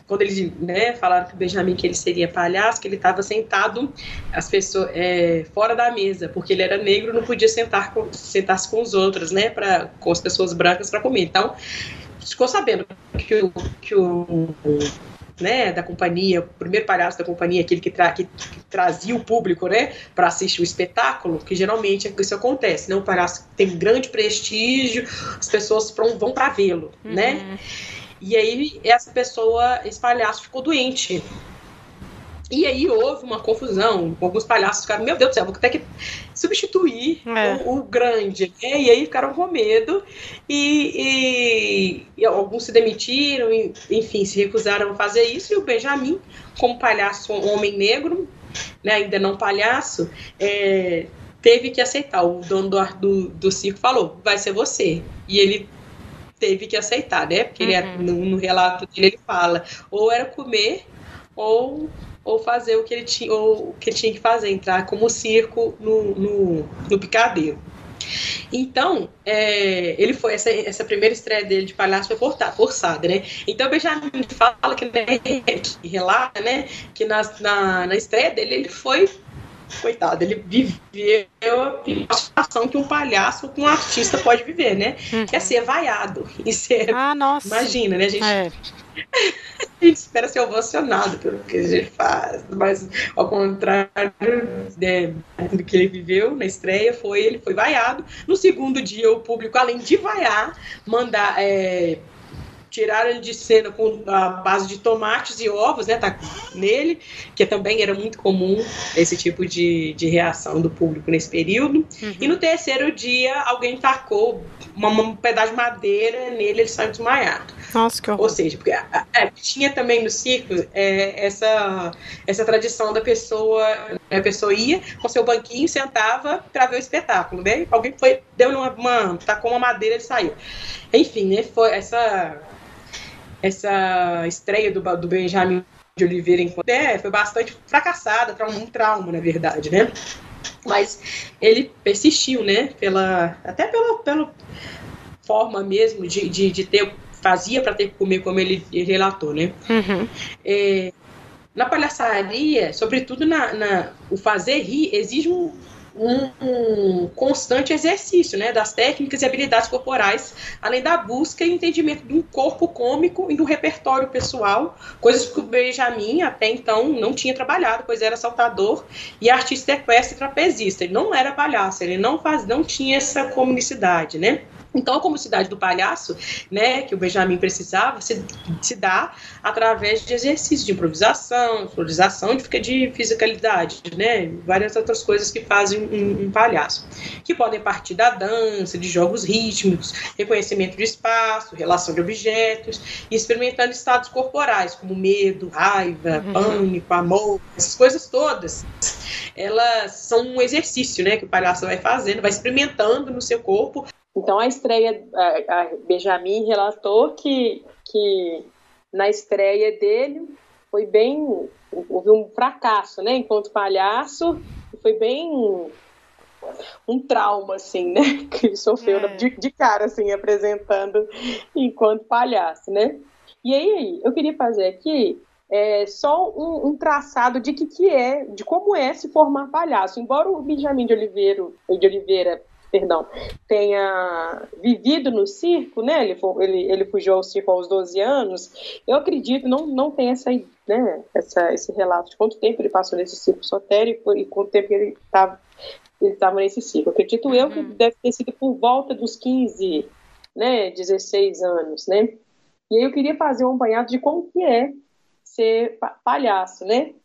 quando eles né, falaram que o Benjamin que ele seria palhaço, que ele estava sentado as pessoas é, fora da mesa, porque ele era negro, não podia sentar com, sentar-se com os outros, né, para com as pessoas brancas para comer. Então ficou sabendo que o, que o né, da companhia, o primeiro palhaço da companhia, aquele que, tra que, trazia o público, né, para assistir o espetáculo, que geralmente isso acontece, né, o palhaço tem grande prestígio, as pessoas vão para vê-lo, né, uhum. E aí essa pessoa, esse palhaço ficou doente, e aí houve uma confusão, alguns palhaços ficaram, meu Deus do céu, vou ter que substituir é. o, o, grande, né? E aí ficaram com medo e, e, e, alguns se demitiram, e, enfim, se recusaram a fazer isso, e o Benjamin, como palhaço, um homem negro, né, ainda não palhaço, é, teve que aceitar. O dono do, do, do circo falou, vai ser você. E ele teve que aceitar, né? Porque é, uhum. ele, no, no relato dele ele fala, ou era comer ou ou fazer o que ele tinha, ou o que ele tinha que fazer, entrar como circo no, no, no picadeiro. Então, é, ele foi, essa, essa primeira estreia dele de palhaço foi forçada, né? Então, Benjamin fala que, né, que relata, né, que na, na, na estreia dele ele foi coitado, ele viveu a situação que um palhaço, que um artista pode viver, né? Uhum. Que é ser vaiado e ser. Ah, nossa. Imagina, né? A gente. É. (laughs) a gente espera ser ovacionado pelo que a gente faz, mas ao contrário né, do que ele viveu na estreia, foi ele foi vaiado. No segundo dia, o público, além de vaiar, mandar. É, tiraram ele de cena com a base de tomates e ovos, né? Tá nele, que também era muito comum esse tipo de, de reação do público nesse período. Uhum. E no terceiro dia, alguém tacou uma, um pedaço de madeira nele, ele saiu desmaiado. Nossa, que horror. Ou seja, porque é, tinha também no circo é, essa, essa tradição da pessoa, a pessoa ia com seu banquinho, sentava para ver o espetáculo, né? Alguém foi, deu uma, uma tacou uma madeira e saiu. Enfim, né? Foi essa essa estreia do, do Benjamin de Oliveira enquanto é, foi bastante fracassada, um trauma, na verdade, né? Mas ele persistiu, né? Pela, até pela, pela forma mesmo de, de, de ter, fazia para ter que comer, como ele relatou, né? Uhum. É, na palhaçaria, sobretudo na, na, o fazer rir, exige um, um, um, constante exercício né, das técnicas e habilidades corporais, além da busca e entendimento de um corpo cômico e do repertório pessoal, coisas que o Benjamin até então não tinha trabalhado, pois era saltador e artista equestre trapezista. Ele não era palhaço, ele não, faz, não tinha essa comunicidade, né? Então, a comunicidade do palhaço, né, que o Benjamin precisava, se, se dá através de exercícios de improvisação, improvisação de, de fisicalidade, né, várias outras coisas que fazem um, um, palhaço, que podem partir da dança, de jogos rítmicos, reconhecimento de espaço, relação de objetos, e experimentando estados corporais, como medo, raiva, uhum. pânico, amor, essas coisas todas, elas são um exercício, né, que o palhaço vai fazendo, vai experimentando no seu corpo então a estreia, a, a Benjamin relatou que, que na estreia dele foi bem, houve um fracasso, né, enquanto palhaço, foi bem um trauma, assim, né, (laughs) que ele sofreu é. de, de, cara, assim, apresentando enquanto palhaço, né. E aí, eu queria fazer aqui é, só um, um, traçado de que, que é, de como é se formar palhaço. Embora o Benjamin de Oliveira, de Oliveira perdão, tenha vivido no circo, né? Ele, ele, ele fugiu ao circo aos 12 anos. Eu acredito, não, não tem essa, né, essa, esse relato de quanto tempo ele passou nesse circo esotérico e quanto tempo ele estava ele estava nesse ciclo. Acredito eu que uhum. deve ter sido por volta dos 15, né, 16 anos, né? E aí eu queria fazer um apanhado de como que é ser palhaço, né?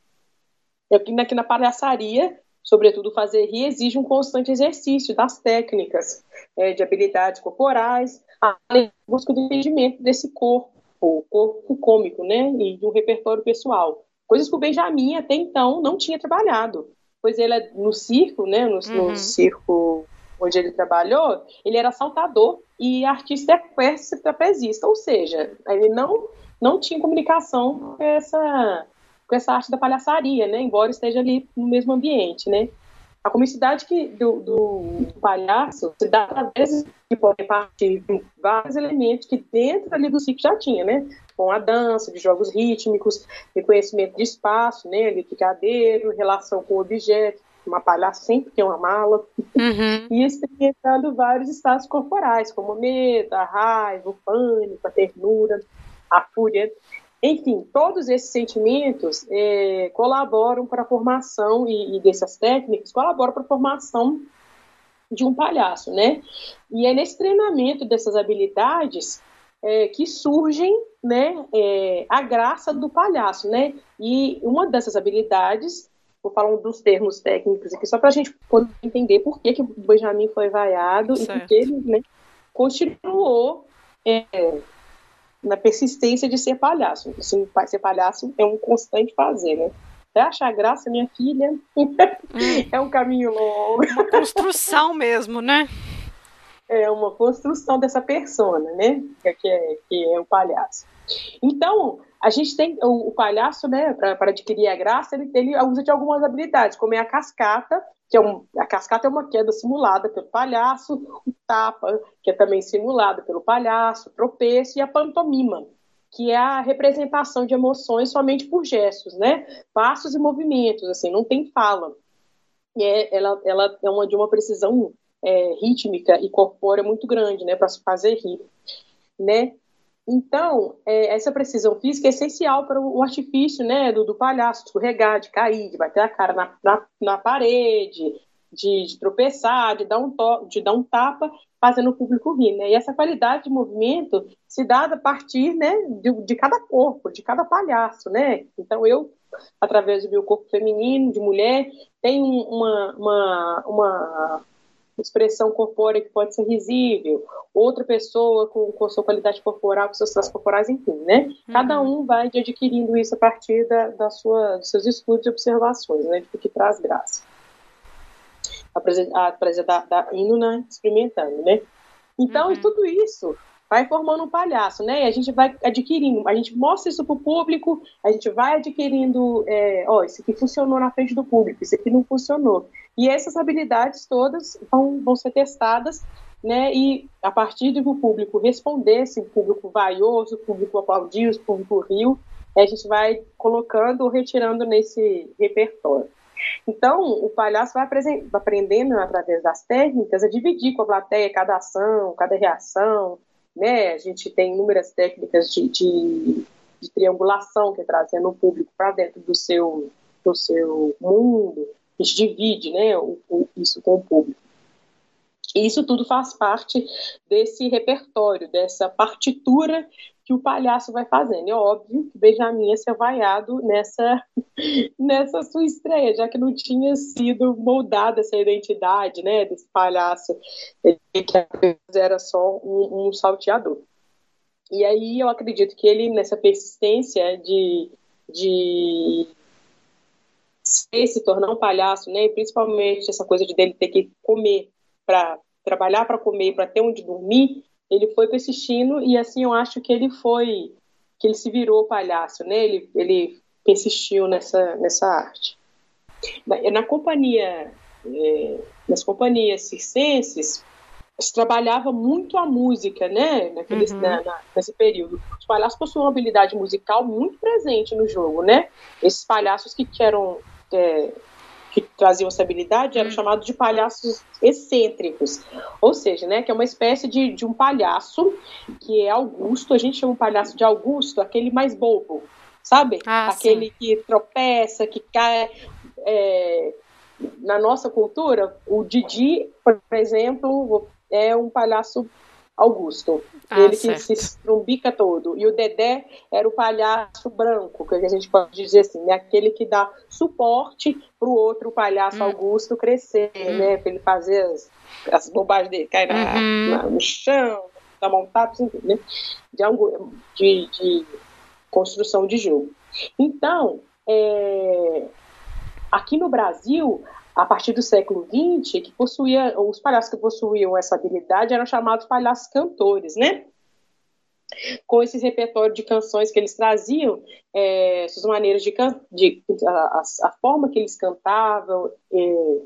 Aqui, aqui na palhaçaria, sobretudo fazer rir, exige um constante exercício das técnicas, é, de habilidades corporais, além busca do entendimento desse corpo, o corpo cômico, né? E de um repertório pessoal. Coisas que o Benjamin até então não tinha trabalhado pois ele é no circo, né, no, uhum. no circo onde ele trabalhou, ele era saltador e artista equestre trapezista, ou seja, ele não não tinha comunicação com essa com essa arte da palhaçaria, né, embora esteja ali no mesmo ambiente, né. A comicidade que, do, do palhaço se dá através de poder partir de vários elementos que dentro ali do circo já tinha, né? Com a dança, de jogos rítmicos, reconhecimento de espaço, né? Liquidadeiro, relação com o objeto, uma palhaça sempre tem uma mala, uhum. e experimentando vários estados corporais, como o medo, a raiva, o pânico, a ternura, a fúria. Enfim, todos esses sentimentos é, colaboram para a formação, e, e dessas técnicas, colaboram para a formação de um palhaço, né? E é nesse treinamento dessas habilidades é, que surgem, né, é, a graça do palhaço, né? E uma dessas habilidades, vou falar um dos termos técnicos aqui, só para a gente poder entender por que, que o Benjamin foi vaiado certo. e por que ele né, continuou é, na persistência de ser palhaço. Assim, ser palhaço é um constante fazer, né? Até achar graça, minha filha, hum. (laughs) é um caminho longo. Uma construção mesmo, né? É uma construção dessa persona, né? Que é, que é o palhaço. Então, a gente tem o, o palhaço, né, para adquirir a graça, ele, ele usa de algumas habilidades, como é a cascata, que é um, a cascata é uma queda simulada pelo palhaço, o tapa, que é também simulada pelo palhaço, o tropeço e a pantomima, que é a representação de emoções somente por gestos, né? Passos e movimentos, assim, não tem fala. E é, ela, ela é uma de uma precisão é, rítmica e corpórea muito grande, né, para se fazer rir, né? Então, é, essa precisão física é essencial para o artifício né, do, do palhaço, de escorregar, de cair, de bater a cara na, na, na parede, de, de, tropeçar, de dar, um to, de dar um tapa, fazendo o público rir. Né? E essa qualidade de movimento se dá a partir né, de, de cada corpo, de cada palhaço. Né? Então, eu, através do meu corpo feminino, de mulher, tenho uma, uma, uma expressão corpórea que pode ser risível, outra pessoa com, com sua qualidade corporal, com seus traços corporais, enfim, né? Uhum. Cada um vai adquirindo isso a partir da, da sua, dos seus estudos e observações, né? De que traz graça. Apresentar da hino, né? Experimentando, né? Então, uhum. tudo isso vai formando um palhaço, né? E a gente vai adquirindo, a gente mostra isso para o público, a gente vai adquirindo, é, ó, isso aqui funcionou na frente do público, isso aqui não funcionou. E essas habilidades todas vão, vão ser testadas, né? E a partir do público responder, se o público vaioso, o público aplaudiu, o público riu, a gente vai colocando ou retirando nesse repertório. Então, o palhaço vai aprendendo através das técnicas a dividir com a plateia cada ação, cada reação, né? A gente tem inúmeras técnicas de, de, de triangulação, que é trazendo o público para dentro do seu, do seu mundo, a gente divide né, o, o, isso com o público. E isso tudo faz parte desse repertório, dessa partitura que o palhaço vai fazendo. É óbvio que Benjamin ia ser vaiado nessa, (laughs) nessa sua estreia, já que não tinha sido moldada essa identidade né, desse palhaço, que era só um, um salteador. E aí eu acredito que ele, nessa persistência de, de se tornar um palhaço, né, principalmente essa coisa de dele ter que comer para trabalhar para comer, para ter onde dormir, ele foi persistindo e assim eu acho que ele foi que ele se virou palhaço, né? Ele, ele persistiu nessa nessa arte. Na, na companhia é, nas companhias circenses se trabalhava muito a música, né? Naquele, uhum. na, na, nesse período. Os palhaços possuíam uma habilidade musical muito presente no jogo, né? Esses palhaços que eram é, que traziam essa habilidade eram hum. chamados de palhaços excêntricos, ou seja, né, que é uma espécie de, de um palhaço que é Augusto, a gente chama um palhaço de Augusto, aquele mais bobo, sabe? Ah, aquele sim. que tropeça, que cai. É, na nossa cultura, o Didi, por exemplo, é um palhaço Augusto. Ah, ele certo. que se estrumbica todo. E o Dedé era o palhaço branco, que a gente pode dizer assim, né? aquele que dá suporte para o outro palhaço hum. Augusto crescer, hum. né? Para ele fazer as, as bobagens dele, cair na, uhum. na, no chão, dar montado, assim, né? De, de, de, construção de jogo. Então, é, aqui no Brasil, a partir do século XX, que possuía, os palhaços que possuíam essa habilidade eram chamados palhaços cantores, né? Com esse repertório de canções que eles traziam, é, suas maneiras de, de a, a, forma que eles cantavam, é,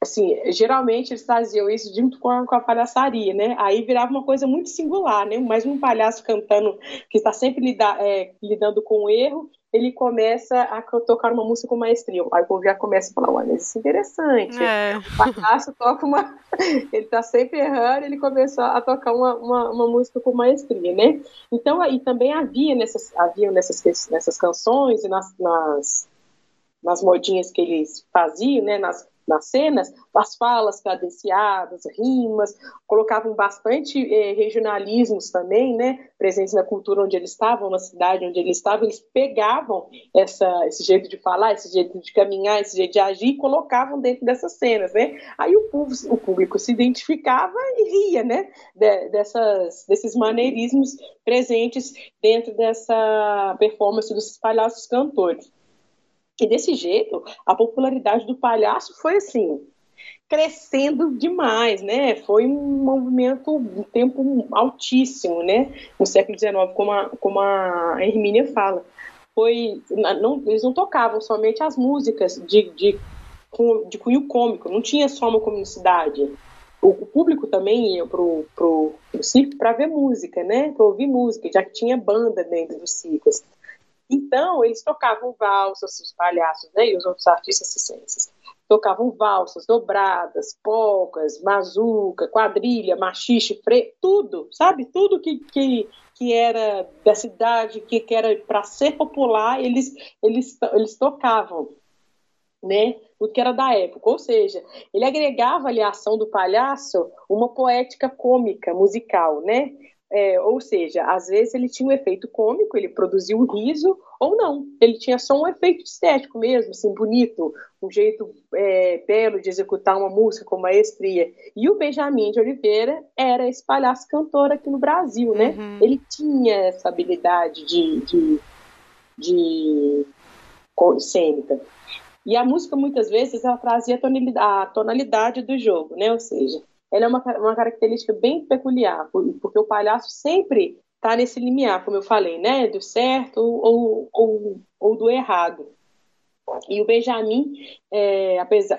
assim, geralmente eles traziam isso junto com a, com a, palhaçaria, né? Aí virava uma coisa muito singular, né? Mais um palhaço cantando que está sempre lida, é, lidando com o erro ele começa a tocar uma música com maestria. Aí o povo já começa a falar, olha, isso é interessante. É. O palhaço toca uma... (laughs) ele tá sempre errando, ele começou a tocar uma, uma, uma, música com maestria, né? Então, aí também havia nessas, havia nessas, nessas canções e nas, nas, nas modinhas que eles faziam, né? Nas, nas cenas, as falas cadenciadas, rimas, colocavam bastante eh, regionalismos também, né, presentes na cultura onde eles estavam, na cidade onde eles estavam, eles pegavam essa, esse jeito de falar, esse jeito de caminhar, esse jeito de agir e colocavam dentro dessas cenas, né, aí o, povo, o público se identificava e ria, né, de, dessas, desses maneirismos presentes dentro dessa performance dos palhaços cantores. E desse jeito, a popularidade do palhaço foi assim, crescendo demais, né? Foi um movimento, um tempo altíssimo, né? No século XIX, como a, como a Hermínia fala. Foi, não, eles não tocavam somente as músicas de, de, de cunho cômico, não tinha só uma comunicidade. O, o público também ia pro, pro, pro circo para ver música, né? Para ouvir música, já que tinha banda dentro dos circos. Então, eles tocavam valsas, os palhaços né, e os outros artistas circenses. Tocavam valsas, dobradas, polcas, mazuca, quadrilha, machixe, freio, tudo, sabe? Tudo que, que, que era da cidade, que, que era para ser popular, eles, eles, eles tocavam, né? Tudo que era da época. Ou seja, ele agregava ali à ação do palhaço uma poética cômica, musical, né? É, ou seja, às vezes ele tinha um efeito cômico, ele produzia um riso, ou não, ele tinha só um efeito estético mesmo, assim, bonito, um jeito é, belo de executar uma música com maestria. E o Benjamin de Oliveira era esse palhaço cantor aqui no Brasil, né? Uhum. Ele tinha essa habilidade de, de, de cênica. E a música, muitas vezes, ela trazia a tonalidade, a tonalidade do jogo, né? Ou seja, ela é uma, uma característica bem peculiar, porque o palhaço sempre está nesse limiar, como eu falei, né, do certo ou, ou, ou do errado. E o Benjamin é, apesar,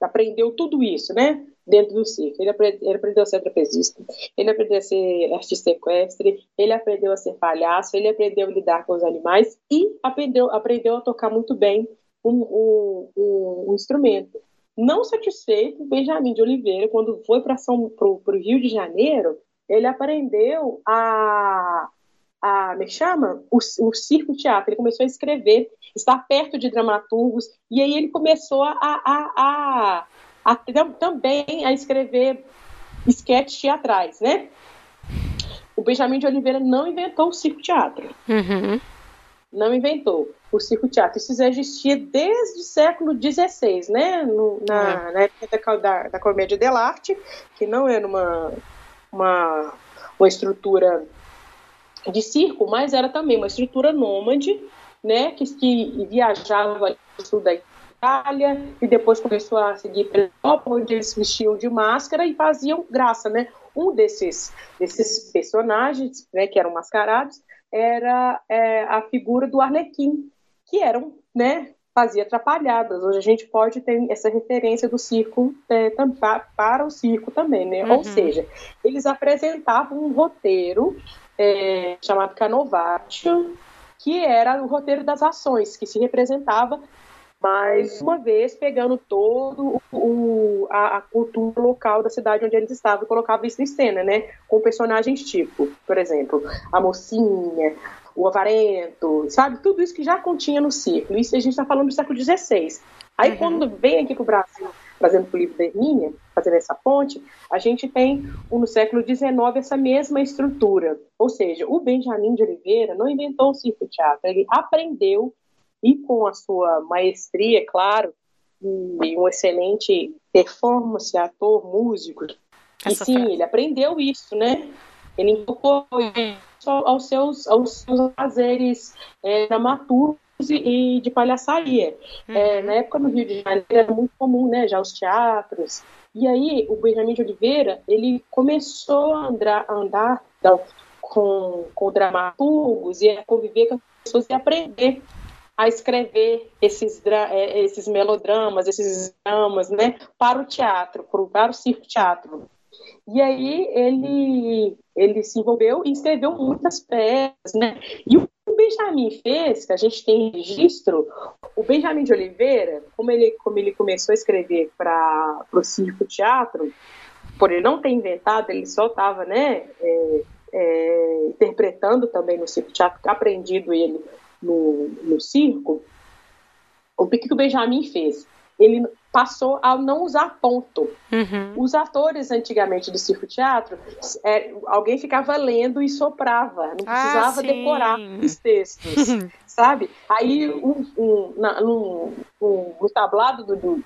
aprendeu tudo isso, né? Dentro do circo. Ele, aprendeu, ele aprendeu a ser trapezista, ele aprendeu a ser artista equestre, ele aprendeu a ser palhaço, ele aprendeu a lidar com os animais e aprendeu, aprendeu a tocar muito bem um, um, um instrumento. Não satisfeito, Benjamin de Oliveira, quando foi para o Rio de Janeiro, ele aprendeu a, a me é chama? O, o circo teatro. Ele começou a escrever, estar perto de dramaturgos, e aí ele começou a, a, a, a também a escrever esquetes teatrais, né? O Benjamin de Oliveira não inventou o circo teatro. Uhum. Não inventou o circo teatro. Isso já existia desde o século XVI, né? No, na, é. na, época da, da comédia dell'arte, que não era uma, uma, uma estrutura de circo, mas era também uma estrutura nômade, né? Que, que viajava ao sul da Itália e depois começou a seguir pela Europa, onde eles vestiam de máscara e faziam graça, né? Um desses, desses personagens, né, que eram mascarados, era é, a figura do Arlequim, que eram, né, fazia atrapalhadas. Hoje a gente pode ter essa referência do circo é, para o circo também, né? Uhum. Ou seja, eles apresentavam um roteiro é, chamado Canovatio, que era o roteiro das ações, que se representava mais uma vez pegando todo o, a, a, cultura local da cidade onde eles estavam e colocava isso em cena, né? Com personagens tipo, por exemplo, a mocinha, o avarento, sabe? Tudo isso que já continha no ciclo. Isso a gente está falando do século XVI. Aí uhum. quando vem aqui para o Brasil, trazendo para o livro da Hermínia, fazendo essa ponte, a gente tem no século XIX essa mesma estrutura. Ou seja, o Benjamin de Oliveira não inventou o circo teatro, ele aprendeu e com a sua maestria, claro, e um excelente performance, ator, músico. Essa e sim, frase. ele aprendeu isso, né? Ele incorporou isso aos seus, aos seus fazeres é, dramaturgos e de palhaçaria. Uhum. É, na época no Rio de Janeiro era muito comum, né, já os teatros. E aí o Benjamin de Oliveira, ele começou a andar, a andar com, com dramaturgos e a conviver com as pessoas e aprender a escrever esses, é, esses melodramas, esses dramas, né, para o teatro, para o circo teatro. E aí ele ele se envolveu e escreveu muitas peças, né? E o Benjamin fez, que a gente tem registro, o Benjamin de Oliveira, como ele, como ele começou a escrever para o circo teatro, por ele não ter inventado, ele só estava, né, é, é, interpretando também no circo teatro, aprendido ele no, no circo, o que, que o Benjamin fez? Ele passou a não usar ponto. Uhum. Os atores antigamente do circo teatro, é, alguém ficava lendo e soprava, não ah, precisava ah, decorar os textos, (laughs) sabe? Aí um, um, na, no, um, no tablado do, do,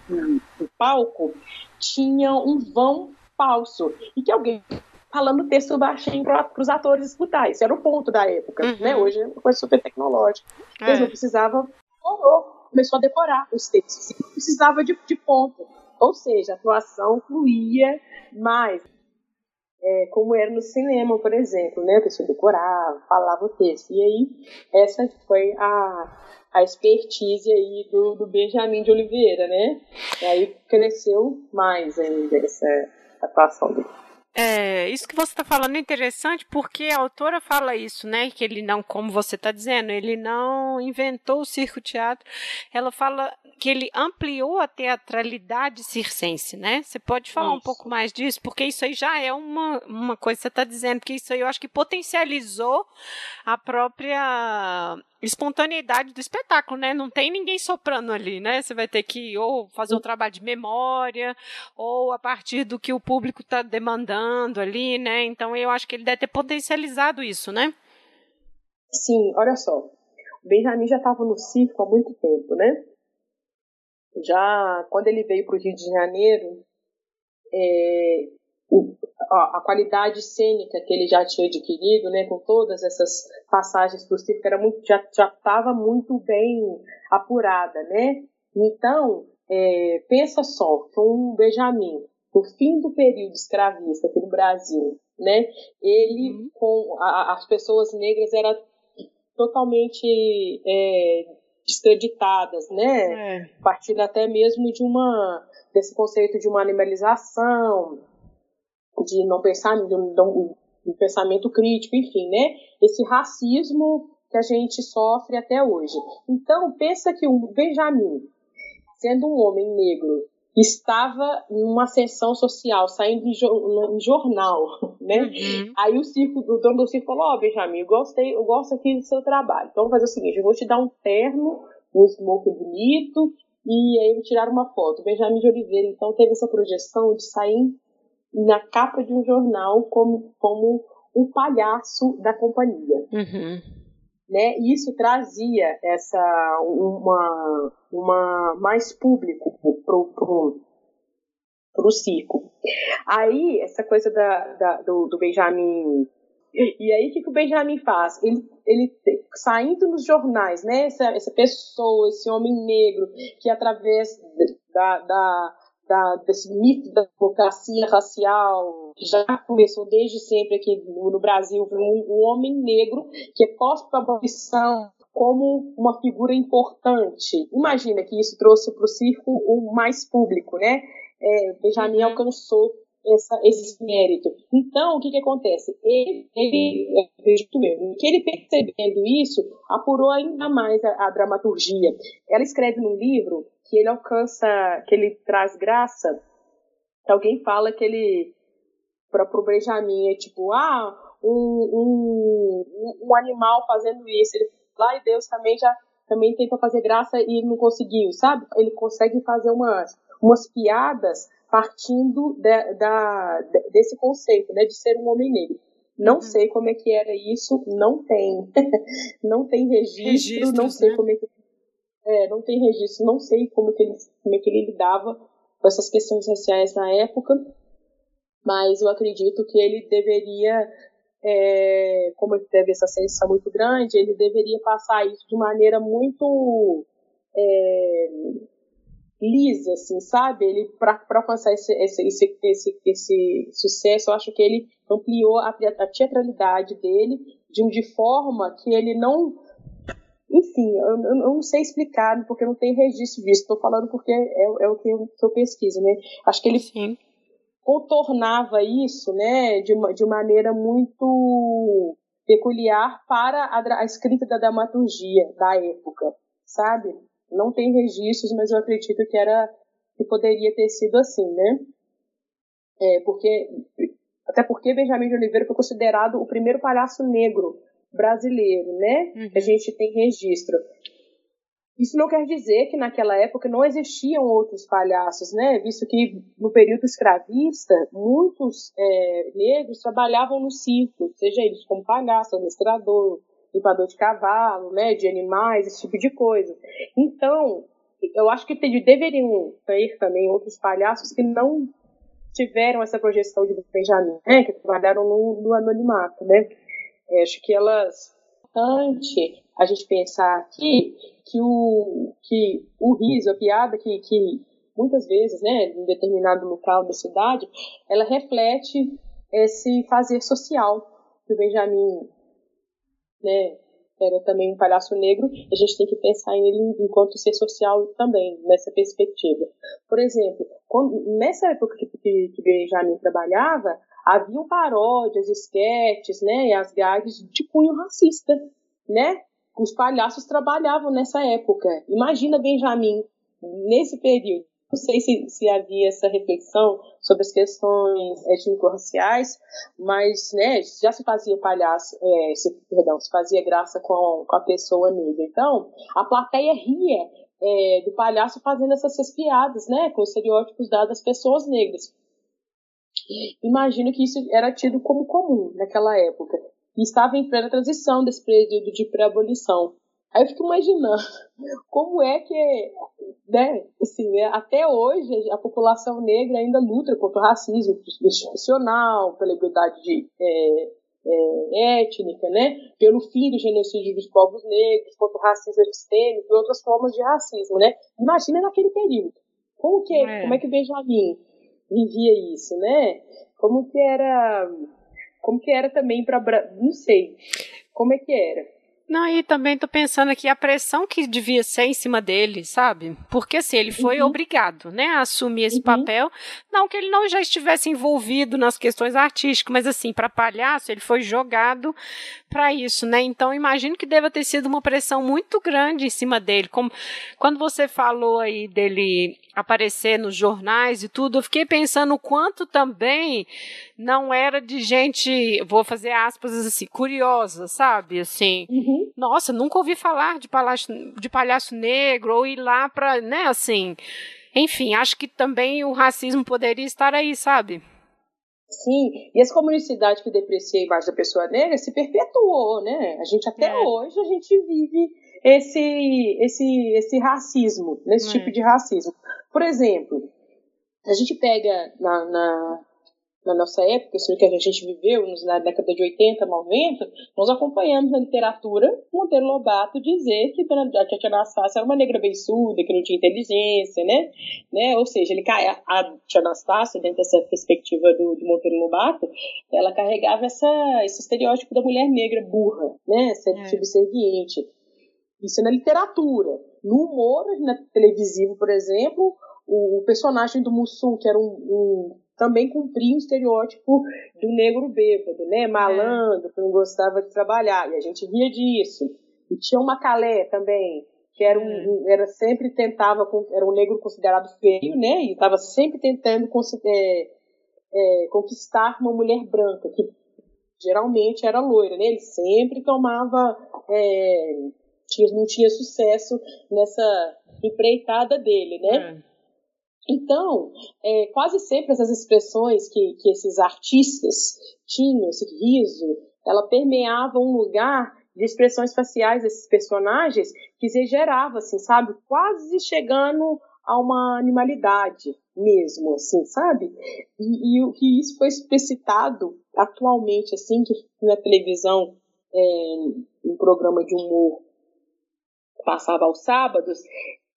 do, palco tinha um vão falso e que alguém falando texto baixinho para os atores escutar. Isso era o ponto da época, uhum. né? Hoje é uma coisa super tecnológica. É. Eles não precisavam, começou a decorar os textos. Não precisava de, de ponto. Ou seja, a atuação fluía mais. É, como era no cinema, por exemplo, né? A pessoa decorava, falava o texto. E aí, essa foi a, a expertise aí do, do Benjamin de Oliveira, né? E aí cresceu mais ainda essa atuação dele. É, isso que você está falando é interessante porque a autora fala isso, né? Que ele não, como você está dizendo, ele não inventou o circo-teatro. Ela fala que ele ampliou a teatralidade circense, né? Você pode falar isso. um pouco mais disso? Porque isso aí já é uma, uma coisa que você está dizendo, porque isso aí eu acho que potencializou a própria espontaneidade do espetáculo, né? Não tem ninguém soprando ali, né? Você vai ter que ou fazer um trabalho de memória, ou a partir do que o público está demandando ali, né? Então eu acho que ele deve ter potencializado isso, né? Sim, olha só. O Benjamin já estava no circo há muito tempo, né? Já quando ele veio para o Rio de Janeiro, é, a, a, qualidade cênica que ele já tinha adquirido, né, com todas essas passagens do circo, era muito, já estava muito bem apurada, né? Então, é, pensa só, foi um Benjamin, no fim do período escravista aqui no Brasil, né? Ele, uhum. com a, as pessoas negras, eram totalmente é, descreditadas, né? É. Partindo até mesmo de uma desse conceito de uma animalização, de não pensar, de um, de um pensamento crítico, enfim, né? Esse racismo que a gente sofre até hoje. Então, pensa que o Benjamin, sendo um homem negro, estava numa ascensão social, saindo em, jornal, (laughs) né? Uhum. Aí o circo, o dono do circo falou, ó, oh, Benjamin, eu gostei, eu gosto aqui do seu trabalho. Então vamos fazer o seguinte, eu vou te dar um terno, um smoke bonito, e aí eu vou tirar uma foto. Benjamin de Oliveira, então, teve essa projeção de sair na capa de um jornal como, como um palhaço da companhia. Uhum. Né? E isso trazia essa uma, uma mais público pro, pro, pro circo. Aí, essa coisa da, da do, do Benjamin e aí, o que, que o Benjamin faz? Ele, ele saindo nos jornais, né? Essa, essa pessoa, esse homem negro, que através da, da, da, desse mito da democracia racial, que já começou desde sempre aqui no, no Brasil, um, um, homem negro que é posto para a abolição como uma figura importante. Imagina que isso trouxe para o circo o mais público, né? É, Benjamin uhum. alcançou essa, esse mérito. Então, o que, que acontece? Ele, ele acredito eu, que ele percebendo isso, apurou ainda mais a, a, dramaturgia. Ela escreve no livro que ele alcança, que ele traz graça, que alguém fala que ele, para o Benjamin, é tipo, ah, um, um, um animal fazendo isso. Ele, lá e Deus também já também tentou fazer graça e não conseguiu, sabe? Ele consegue fazer umas, umas piadas partindo de, da, desse conceito, né, de ser um homem negro. Não uhum. sei como é que era isso, não tem, (laughs) não tem registro, Registros, não sei né? como é que é, não tem registro, não sei como que ele, como é que ele lidava com essas questões raciais na época, mas eu acredito que ele deveria, é, como ele teve essa ascensão muito grande, ele deveria passar isso de maneira muito é, lisa, assim, sabe? Ele, para alcançar esse, esse, esse, esse, esse sucesso, eu acho que ele ampliou a, a teatralidade dele de, de forma que ele não. Enfim, eu, eu, não sei explicar, porque não tem registro disso. Estou falando porque é, é o que eu, que eu, pesquiso, né? Acho que ele Sim. contornava isso, né, de, uma, de maneira muito peculiar para a, a escrita da dramaturgia da época, sabe? Não tem registros, mas eu acredito que era que poderia ter sido assim, né? É, porque até porque Benjamin de Oliveira foi considerado o primeiro palhaço negro brasileiro, né? Uhum. A gente tem registro. Isso não quer dizer que naquela época não existiam outros palhaços, né? Visto que no período escravista, muitos é, negros trabalhavam no circo, seja eles como palhaço, administrador, limpador de cavalo, né, de animais, esse tipo de coisa. Então, eu acho que deveriam ter também outros palhaços que não tiveram essa projeção de Benjamin, né, que trabalharam no, no anonimato, né. É, acho que elas importante a gente pensar aqui que o que o riso, a piada que, que muitas vezes, né, em determinado local da cidade, ela reflete esse fazer social que o Benjamin né, era também um palhaço negro, a gente tem que pensar nele enquanto ser social também, nessa perspectiva. Por exemplo, quando, nessa época que, que, que Benjamin trabalhava, haviam paródias, esquetes, né, e as gags de cunho racista, né? Os palhaços trabalhavam nessa época. Imagina Benjamin nesse período não sei se, se havia essa reflexão sobre as questões étnico-raciais, mas né, já se fazia palhaço, é, se, perdão, se fazia graça com, com a pessoa negra. Então, a plateia ria é, do palhaço fazendo essas piadas, né, com os estereótipos dados às pessoas negras. Imagino que isso era tido como comum naquela época. E estava em plena transição desse período de pré-abolição. Aí eu fico imaginando (laughs) como é que, né, assim, né, até hoje a população negra ainda luta contra o racismo institucional, pela igualdade de, é, é, étnica, né, pelo fim do genocídio dos povos negros, contra o racismo sistêmico e outras formas de racismo, né. Imagina naquele período. Como que, é. como é que Benjamin vivia isso, né? Como que era, como que era também para, não sei, como é que era? Não, e também tô pensando aqui a pressão que devia ser em cima dele, sabe? Porque assim, ele foi uhum. obrigado, né, a assumir esse uhum. papel. Não que ele não já estivesse envolvido nas questões artísticas, mas assim, para palhaço, ele foi jogado para isso, né? Então, imagino que deva ter sido uma pressão muito grande em cima dele. Como quando você falou aí dele aparecer nos jornais e tudo, eu fiquei pensando o quanto também não era de gente, vou fazer aspas assim, curiosa, sabe? Assim, uhum. Nossa, nunca ouvi falar de palhaço, de palhaço negro ou ir lá para, né, assim. Enfim, acho que também o racismo poderia estar aí, sabe? Sim, e essa comunicidade que deprecia a imagem da pessoa negra se perpetuou, né? A gente até é. hoje a gente vive esse esse esse racismo, nesse é. tipo de racismo. Por exemplo, a gente pega na, na, na nossa época, isso que a gente viveu na década de 80, 90, nós acompanhamos na literatura Monteiro Lobato dizer que a Tia Anastácia era uma negra beiçuda, que não tinha inteligência, né? né? Ou seja, ele a Tia Anastácia, dentro dessa perspectiva do, do Monteiro Lobato, ela carregava essa, esse estereótipo da mulher negra burra, né? Ser é. subserviente. Isso é na literatura. No humor na televisivo, por exemplo, o, personagem do Mussum, que era um, um também cumpriam o estereótipo do negro bêbado, né? Malandro, que não gostava de trabalhar. E a gente ria disso. E tinha uma Calé também, que era, um, era sempre tentava, era um negro considerado feio, né? E estava sempre tentando é, é, conquistar uma mulher branca, que geralmente era loira, né? Ele sempre tomava, é, tinha, não tinha sucesso nessa empreitada dele, né? Então, é, quase sempre essas expressões que, que esses artistas tinham, esse riso, ela permeava um lugar de expressões faciais desses personagens que exagerava, assim, sabe? Quase chegando a uma animalidade mesmo, assim, sabe? E, e o que isso foi explicitado atualmente, assim, que na televisão, é, um programa de humor passava aos sábados,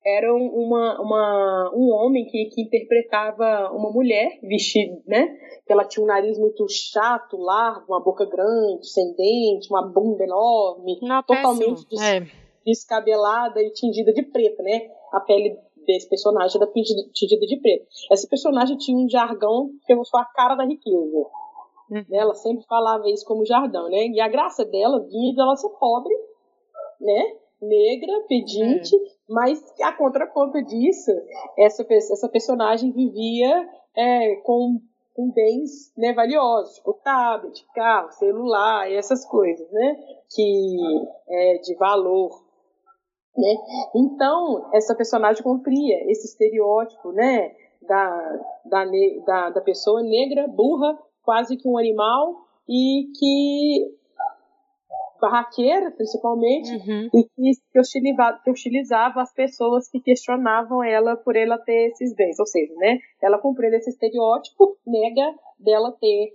era uma, uma, um homem que, que interpretava uma mulher vestida, né? Que ela tinha um nariz muito chato, largo, uma boca grande, sem dente, uma bunda enorme, Não, totalmente des, é. descabelada e tingida de preto, né? A pele desse personagem era tingida de preto. Essa personagem tinha um jargão que eu sou a cara da riqueza. Hum. Ela sempre falava isso como jargão, né? E a graça dela vinha de ela ser pobre, né? negra, pedinte, é. Mas a contraponto disso, essa, essa personagem vivia é, com, com bens né, valiosos, tipo tablet, carro, celular, essas coisas, né? Que é de valor. Né? Então, essa personagem cumpria esse estereótipo né, da, da, da, da pessoa negra, burra, quase que um animal, e que barraqueira, principalmente, uhum. e que, que, hostilizava, que hostilizava as pessoas que questionavam ela por ela ter esses bens. Ou seja, né, ela cumprindo esse estereótipo, nega dela ter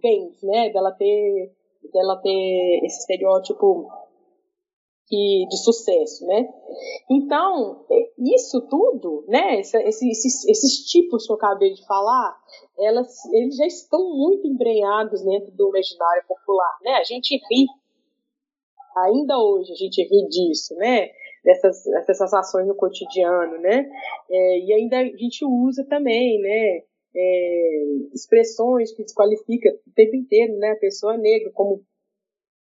bens, né, dela ter, dela ter esse estereótipo que, de sucesso, né? Então, isso tudo, né, esses, esses, esses tipos que eu acabei de falar, elas, eles já estão muito embrenhados dentro do imaginário popular, né? A gente ri ainda hoje a gente ri disso, né? Dessas, dessas ações no cotidiano, né? É, e ainda a gente usa também, né? É, expressões que desqualificam o tempo inteiro, né? A pessoa negra, como,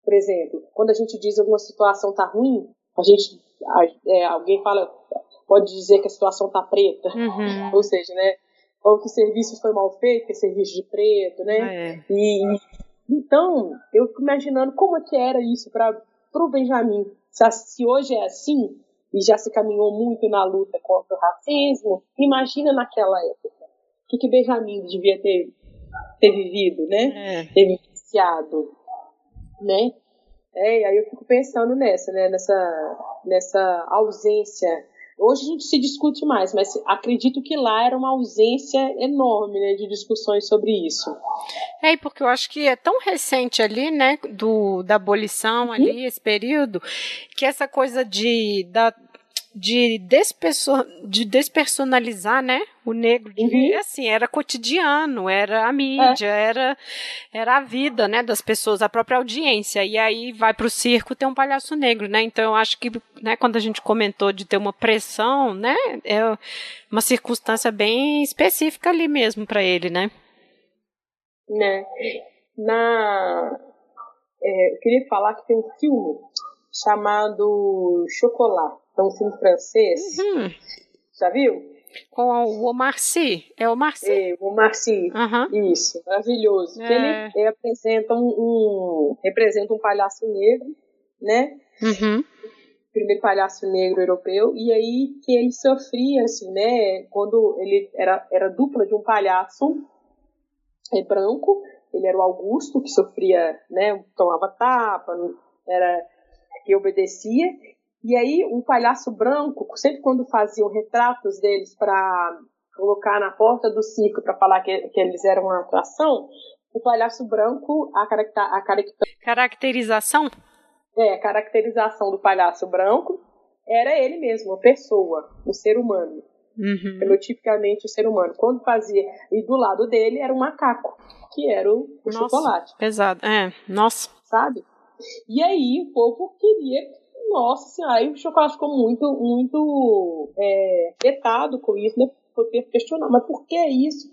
por exemplo, quando a gente diz alguma situação tá ruim, a gente, é, alguém fala, pode dizer que a situação tá preta, uhum. (laughs) ou seja, né? Ou que o serviço foi mal feito, que é serviço de preto, né? É. E então eu fico imaginando como é que era isso para para o Benjamin, se, hoje é assim, e já se caminhou muito na luta contra o racismo, imagina naquela época. O que, que Benjamin devia ter, ter vivido, né? É. Ter vivenciado, né? É, aí eu fico pensando nessa, né? Nessa, nessa ausência Hoje a gente se discute mais, mas acredito que lá era uma ausência enorme né, de discussões sobre isso. É, porque eu acho que é tão recente ali, né, do, da abolição uhum. ali, esse período, que essa coisa de, da, de, desperso de despersonalizar, né, o negro, de, uhum. assim, era cotidiano, era a mídia, é. era, era a vida, né, das pessoas, a própria audiência, e aí vai para o circo ter um palhaço negro, né, então eu acho que, né, quando a gente comentou de ter uma pressão, né, é uma circunstância bem específica ali mesmo para ele, né. Né, na... É, eu queria falar que tem um filme chamado Chocolat, é um filme francês. Uhum. Já viu? Com o Omar Sy. É o Omar Sy? É, o Omar Sy. Uhum. Isso, maravilhoso. É. Ele, ele, apresenta um, um, representa um palhaço negro, né? Uhum. Primeiro palhaço negro europeu, e aí que ele sofria, assim, né? Quando ele era, era dupla de um palhaço é, branco, ele era o Augusto, que sofria, né? Tomava tapa, era que obedecia, e aí, um palhaço branco, sempre quando faziam retratos deles para colocar na porta do circo para falar que, que, eles eram uma atração, o palhaço branco, a, caracter, a caracterização? É, a caracterização do palhaço branco era ele mesmo, a pessoa, o ser humano. Uhum. Fenotipicamente o ser humano. Quando fazia. E do lado dele era um macaco, que era o, o nossa, chocolate. Pesado. É, nossa. Sabe? E aí o povo queria nossa senhora, aí o chocolate ficou muito, muito é, com isso, né? Porque questionar, mas por que isso?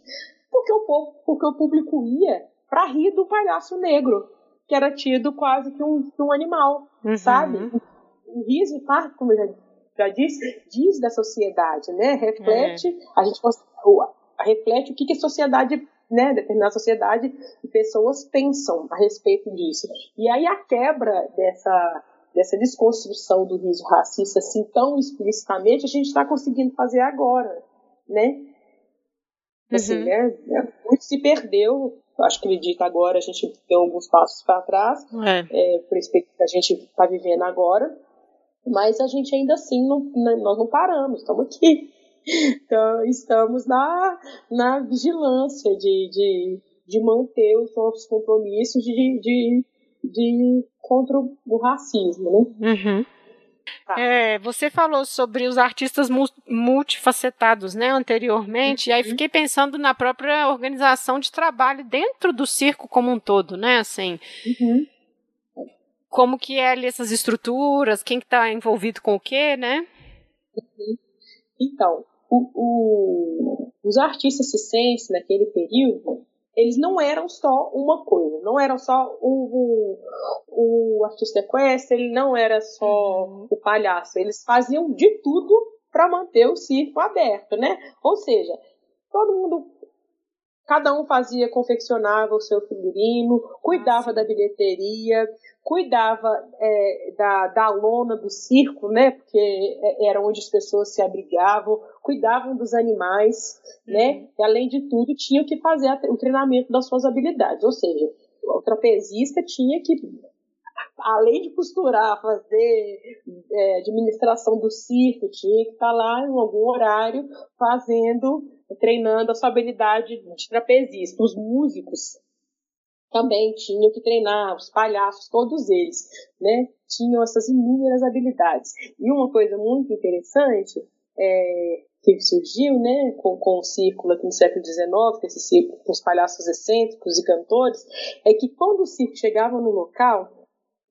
porque o, povo, porque o público ia para rir do palhaço negro, que era tido quase que um, um animal, uhum. sabe? O riso parte, como eu já, já disse, diz da sociedade, né? Reflete, é. a gente reflete o que, que a sociedade né, determinada sociedade e pessoas pensam a respeito disso. E aí a quebra dessa, dessa desconstrução do riso racista assim tão explicitamente a gente está conseguindo fazer agora, né? Assim, uhum. né, né? Muito se perdeu, acho que acredito agora a gente deu alguns passos para trás, é. É, por isso que a gente está vivendo agora, mas a gente ainda assim não, né, nós não paramos, estamos aqui. (laughs) Então, estamos na, na vigilância de, de, de manter os nossos compromissos de, de, de contra o racismo, né? Uhum. Tá. É, você falou sobre os artistas multifacetados, né, anteriormente, uhum. e aí uhum. fiquei pensando na própria organização de trabalho dentro do circo como um todo, né, assim. Uhum. Como que é ali essas estruturas, quem que está envolvido com o quê, né? Uhum. Então, o, o, os artistas circenses naquele período, eles não eram só uma coisa, não eram só o, o, o artista equestre, ele não era só uhum. o palhaço, eles faziam de tudo para manter o circo aberto, né? Ou seja, todo mundo, cada um fazia, confeccionava o seu figurino, cuidava da bilheteria, cuidava é, da, da lona do circo, né? Porque é, era onde as pessoas se abrigavam, cuidavam dos animais, né? Uhum. E além de tudo, tinham que fazer o treinamento das suas habilidades, ou seja, o trapezista tinha que além de costurar, fazer é, administração do circo, tinha que estar lá em algum horário fazendo, treinando a sua habilidade de trapezista. Os músicos também tinham que treinar, os palhaços, todos eles, né? Tinham essas inúmeras habilidades. E uma coisa muito interessante é, que surgiu, né, com, com o círculo aqui no século XIX, com esse círculo com os palhaços excêntricos e cantores, é que quando o circo chegava no local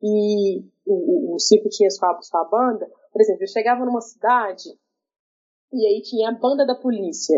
e o, o, o circo tinha sua, sua banda, por exemplo, ele chegava numa cidade e aí tinha a banda da polícia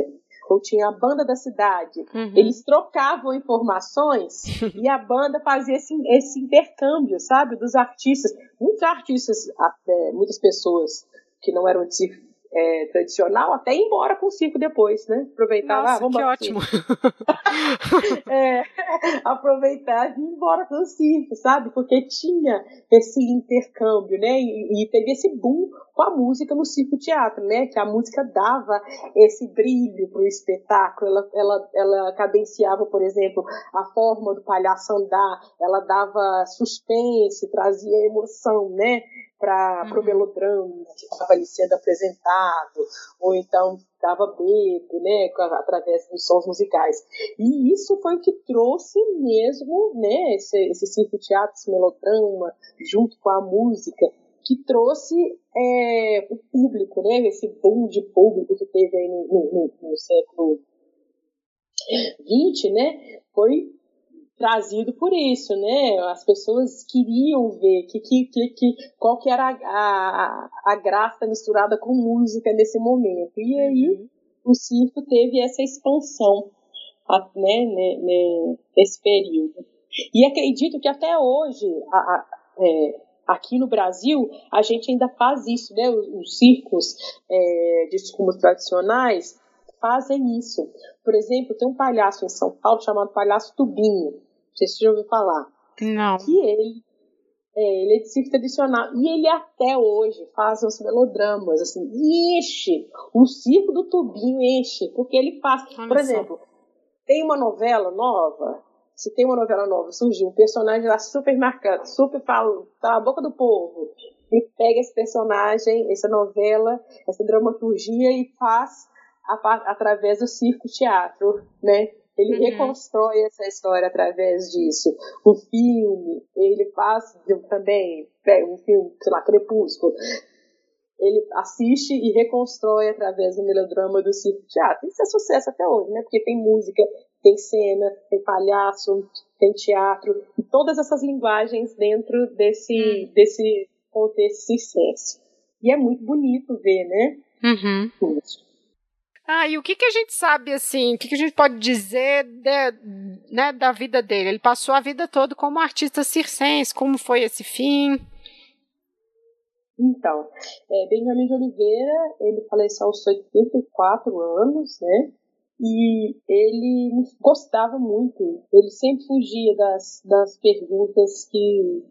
ou tinha a banda da cidade. Uhum. Eles trocavam informações e a banda fazia esse, esse intercâmbio, sabe, dos artistas. Muitos artistas, até, muitas pessoas que não eram de é, tradicional, até ir embora com o circo depois, né? Aproveitar Nossa, lá, vamos que ótimo. (laughs) é, (laughs) aproveitar e ir embora com o circo, sabe? Porque tinha esse intercâmbio, né? E, e teve esse boom com a música no circo teatro, né? Que a música dava esse brilho para o espetáculo, ela, ela, ela cadenciava, por exemplo, a forma do palhaço andar, ela dava suspense, trazia emoção, né? Para uhum. o melodrama que estava ali sendo apresentado, ou então dava bebo, né, através dos sons musicais. E isso foi o que trouxe mesmo, né, esse, esse circo teatro, esse melodrama, junto com a música, que trouxe é, o público, né, esse boom de público que teve aí no, no, no século XX, né, foi trazido por isso, né? As pessoas queriam ver que, que, que, que qual que era a, a, a, graça misturada com música nesse momento. E aí uhum. o circo teve essa expansão né, né, nesse período. E acredito que até hoje, a, a, é, aqui no Brasil, a gente ainda faz isso, né? Os, os circos é, de escumas tradicionais fazem isso. Por exemplo, tem um palhaço em São Paulo chamado Palhaço Tubinho sei se você já ouviu falar. Não. Que ele é, ele é de circo tradicional. E ele até hoje faz uns melodramas, assim, e enche. O circo do tubinho enche, porque ele faz. Olha por exemplo, tem uma novela nova. Se tem uma novela nova, surgiu um personagem lá super marcado, super fala, tá na boca do povo. E pega esse personagem, essa novela, essa dramaturgia e faz a, através do circo teatro, né? Ele uhum. reconstrói essa história através disso. O filme, ele faz também, um filme, sei lá, Crepúsculo, ele assiste e reconstrói através do melodrama do circo teatro. Isso é sucesso até hoje, né? Porque tem música, tem cena, tem palhaço, tem teatro, e todas essas linguagens dentro desse, uhum. desse contexto circense. E é muito bonito ver, né? Uhum. Isso. Ah, e o que, que a gente sabe, assim, o que, que a gente pode dizer de, né, da vida dele? Ele passou a vida toda como artista circense, como foi esse fim? Então, é, Benjamin de Oliveira, ele faleceu aos 84 anos, né? E ele gostava muito, ele sempre fugia das, das perguntas que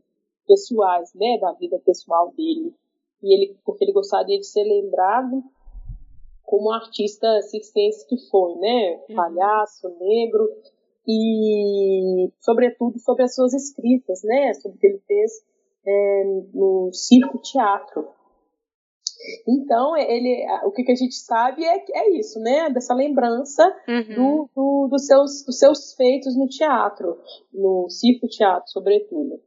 pessoais, né, da vida pessoal dele. E ele, porque ele gostaria de ser lembrado como artista circense que foi, né? Uhum. Palhaço, negro e, sobretudo, sobre as suas escritas, né? Sobre o que ele fez é, no circo teatro. Então, ele, o que, a gente sabe é, é isso, né? Dessa lembrança uhum. do, do, dos, seus, dos seus feitos no teatro, no circo teatro, sobretudo.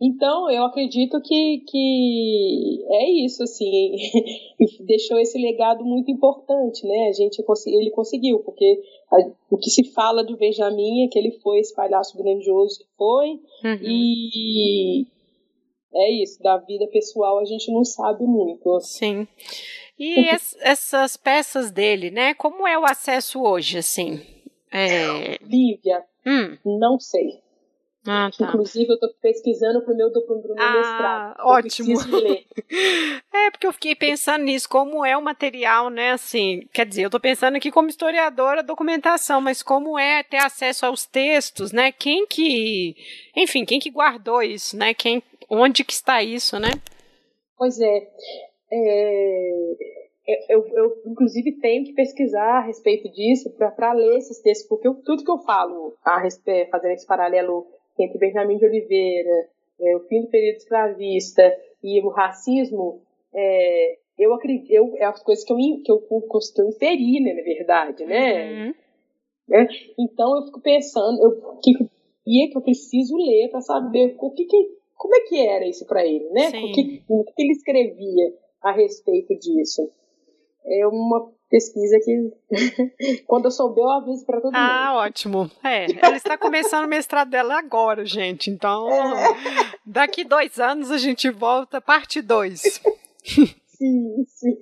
Então, eu acredito que, que é isso, assim, (laughs) deixou esse legado muito importante, né? A gente, ele conseguiu, porque a, o que se fala do Benjamin é que ele foi esse palhaço grandioso que foi, uhum. e é isso, da vida pessoal a gente não sabe muito. Sim. E essas peças dele, né? Como é o acesso hoje, assim? É... Lívia, hum. não sei. Ah, tá. Inclusive, eu estou pesquisando para o meu, pro meu ah, mestrado. Ótimo. (laughs) é, porque eu fiquei pensando nisso, como é o material, né? Assim, quer dizer, eu estou pensando aqui como historiadora, documentação, mas como é ter acesso aos textos, né? Quem que. Enfim, quem que guardou isso, né? Quem, onde que está isso, né? Pois é. é eu, eu, inclusive, tenho que pesquisar a respeito disso para ler esses textos, porque eu, tudo que eu falo, a respeito, fazendo esse paralelo entre Benjamin de Oliveira, é, o fim do período escravista e o racismo, é, eu acredito, eu, é as coisas que eu, que eu, que eu inferi, né, na verdade, né? Uhum. É, então eu fico pensando, eu, que, que, que eu preciso ler para saber o que, que, como é que era isso para ele, né? O que, o que ele escrevia a respeito disso. É uma pesquisa que (laughs) quando eu souber eu aviso para todo ah, mundo. Ah, ótimo. É, ela está começando o mestrado dela agora, gente. Então, é. daqui dois anos a gente volta, parte 2. (laughs) sim, sim.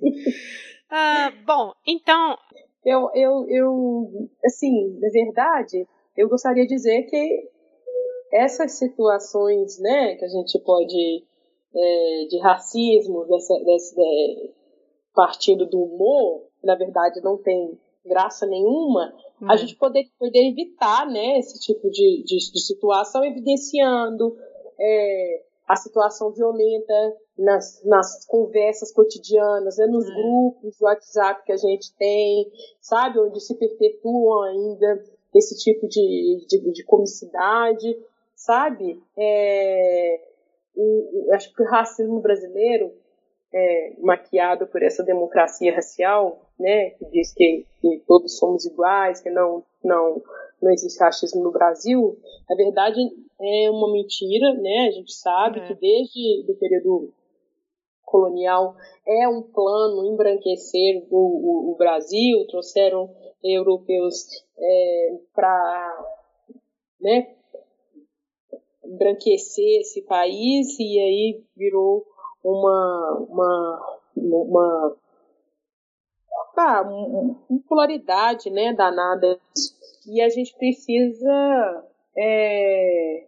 Ah, bom, então. Eu, eu, eu, assim, na verdade, eu gostaria de dizer que essas situações, né, que a gente pode, é, de racismo, dessa, dessa, é, partindo do humor, na verdade não tem graça nenhuma, a gente poder, poder evitar né, esse tipo de, de, de situação, evidenciando é, a situação violenta nas, nas conversas cotidianas, né, nos uhum. grupos do WhatsApp que a gente tem, sabe, onde se perpetuam ainda esse tipo de, de, de comicidade, sabe? É, o, o, acho que o racismo brasileiro é, maquiado por essa democracia racial, né, que diz que, que, todos somos iguais, que não, não, não existe racismo no Brasil, na verdade é uma mentira, né, a gente sabe é. que desde o período colonial é um plano embranquecer o, o, o Brasil, trouxeram europeus é, para né, embranquecer esse país e aí virou uma, uma, uma, ah, uma polaridade né, danada. E a gente precisa é,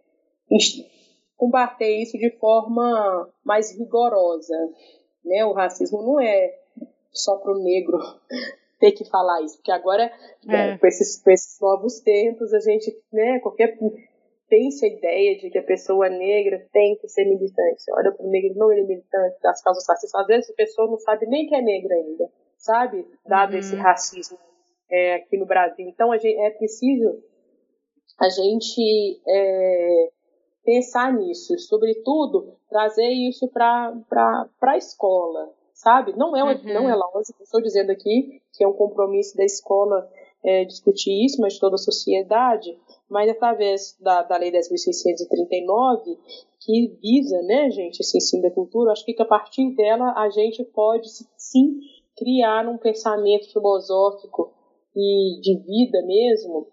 combater isso de forma mais rigorosa. Né? O racismo não é só para o negro (laughs) ter que falar isso, porque agora, é. com, esses, com esses novos tempos, a gente, né, qualquer tem-se a ideia de que a pessoa negra tem que ser militante. Olha para o negro, não ele é militante das causas racistas. Às vezes a pessoa não sabe nem que é negra ainda, sabe? Dado uhum. esse racismo é, aqui no Brasil. Então gente, é preciso a gente é, pensar nisso, sobretudo trazer isso para a escola, sabe? Não é, uhum. não é lógico, estou dizendo aqui que é um compromisso da escola é, discutir isso, mas de toda a sociedade, mas através da, da Lei 10.639, que visa, né, gente, esse ensino da cultura, acho que a partir dela a gente pode sim criar um pensamento filosófico e de vida mesmo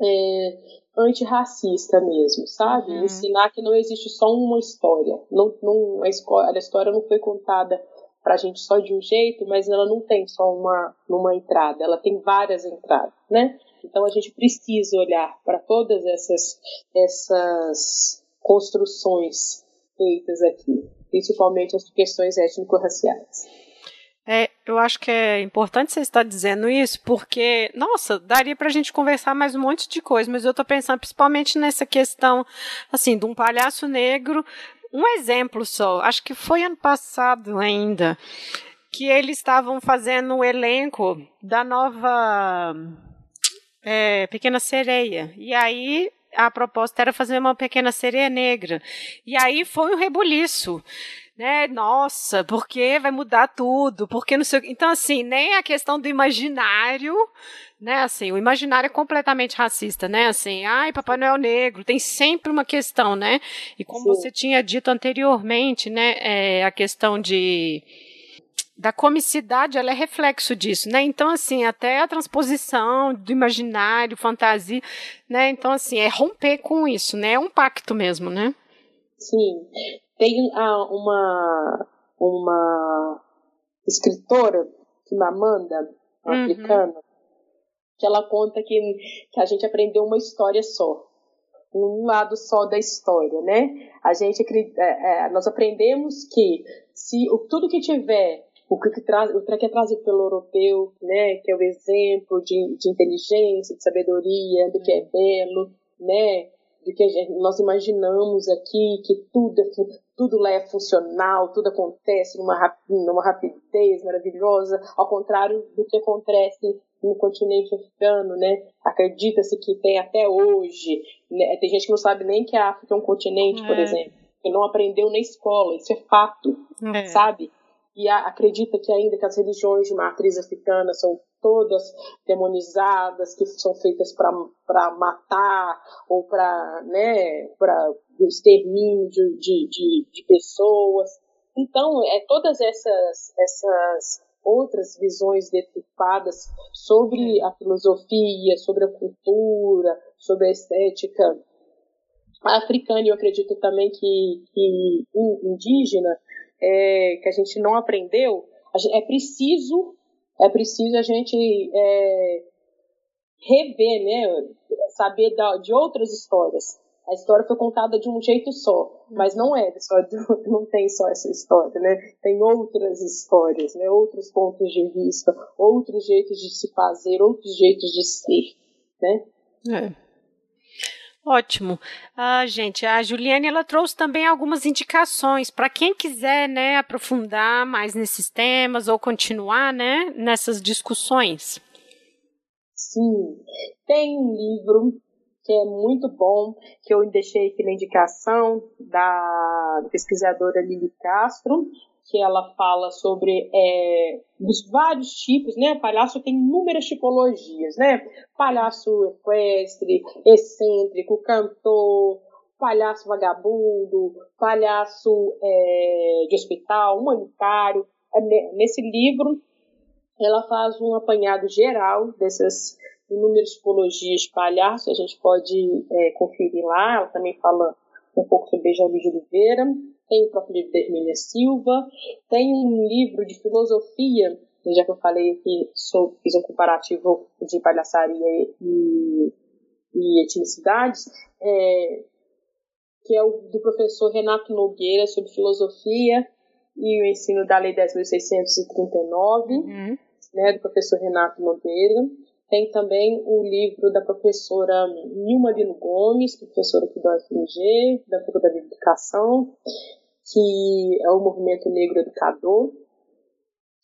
é, antirracista mesmo, sabe? Uhum. Ensinar que não existe só uma história. Não, não, a, escola, a história não foi contada para a gente só de um jeito, mas ela não tem só uma, uma entrada, ela tem várias entradas, né? Então a gente precisa olhar para todas essas, essas construções feitas aqui, principalmente as questões étnico-raciais. É, eu acho que é importante você estar dizendo isso, porque, nossa, daria para a gente conversar mais um monte de coisa, mas eu estou pensando principalmente nessa questão, assim, de um palhaço negro. Um exemplo só, acho que foi ano passado ainda, que eles estavam fazendo o elenco da nova é, Pequena Sereia. E aí a proposta era fazer uma pequena sereia negra. E aí foi um rebuliço né? Nossa, porque vai mudar tudo? Porque não sei. Então, assim, nem a questão do imaginário, né? Assim, o imaginário é completamente racista, né? Assim, ai, Papai Noel negro, tem sempre uma questão, né? E como Sim. você tinha dito anteriormente, né? É, a questão de da comicidade, ela é reflexo disso, né? Então, assim, até a transposição do imaginário, fantasia, né? Então, assim, é romper com isso, né? É um pacto mesmo, né? Sim. Tem ah, uma, uma escritora, Amanda, uhum. africana, que ela conta que, que a gente aprendeu uma história só. Um lado só da história, né? A gente é, é, nós aprendemos que se o, tudo que tiver o que, que, traz, o que é trazido pelo europeu, né, que é o exemplo de, de inteligência, de sabedoria, do que é belo, né, do que gente, nós imaginamos aqui que tudo, é, tudo lá é funcional, tudo acontece numa, numa rapidez maravilhosa, ao contrário do que acontece no continente africano, né? Acredita-se que tem até hoje, né? tem gente que não sabe nem que a África é um continente, é. por exemplo, que não aprendeu na escola, isso é fato, é. sabe? E a, acredita que ainda que as religiões de matriz africana são todas demonizadas, que são feitas para matar ou para né, extermínio de, de, de, de, pessoas. Então, é todas essas, essas outras visões deturpadas sobre a filosofia, sobre a cultura, sobre a estética africana, e eu acredito também que, que indígena, é, que a gente não aprendeu, é preciso é preciso a gente é, rever, né, saber da, de outras histórias. A história foi contada de um jeito só, mas não é só (laughs) não tem só essa história, né? Tem outras histórias, né? Outros pontos de vista, outros jeitos de se fazer, outros jeitos de ser, né? É. Ótimo. Ah, gente, a Juliane ela trouxe também algumas indicações para quem quiser né, aprofundar mais nesses temas ou continuar né, nessas discussões. Sim, tem um livro que é muito bom, que eu deixei aqui na indicação da pesquisadora Lili Castro, que ela fala sobre é, os vários tipos, né? Palhaço tem inúmeras tipologias, né? Palhaço equestre, excêntrico, cantor, palhaço vagabundo, palhaço é, de hospital, humanitário. É, nesse livro, ela faz um apanhado geral dessas inúmeras tipologias de palhaço, a gente pode é, conferir lá. Ela também fala um pouco sobre Benjamin de Oliveira tem o próprio livro da Hermínia Silva, tem um livro de filosofia, já que eu falei aqui, sou, fiz um comparativo de palhaçaria e, e etnicidades, é, que é o do professor Renato Nogueira sobre filosofia e o ensino da Lei 10.639, uhum. né, do professor Renato Nogueira. Tem também o livro da professora Nilma Lino Gomes, professora aqui do UFMG, da Faculdade de Educação, que é o Movimento Negro Educador,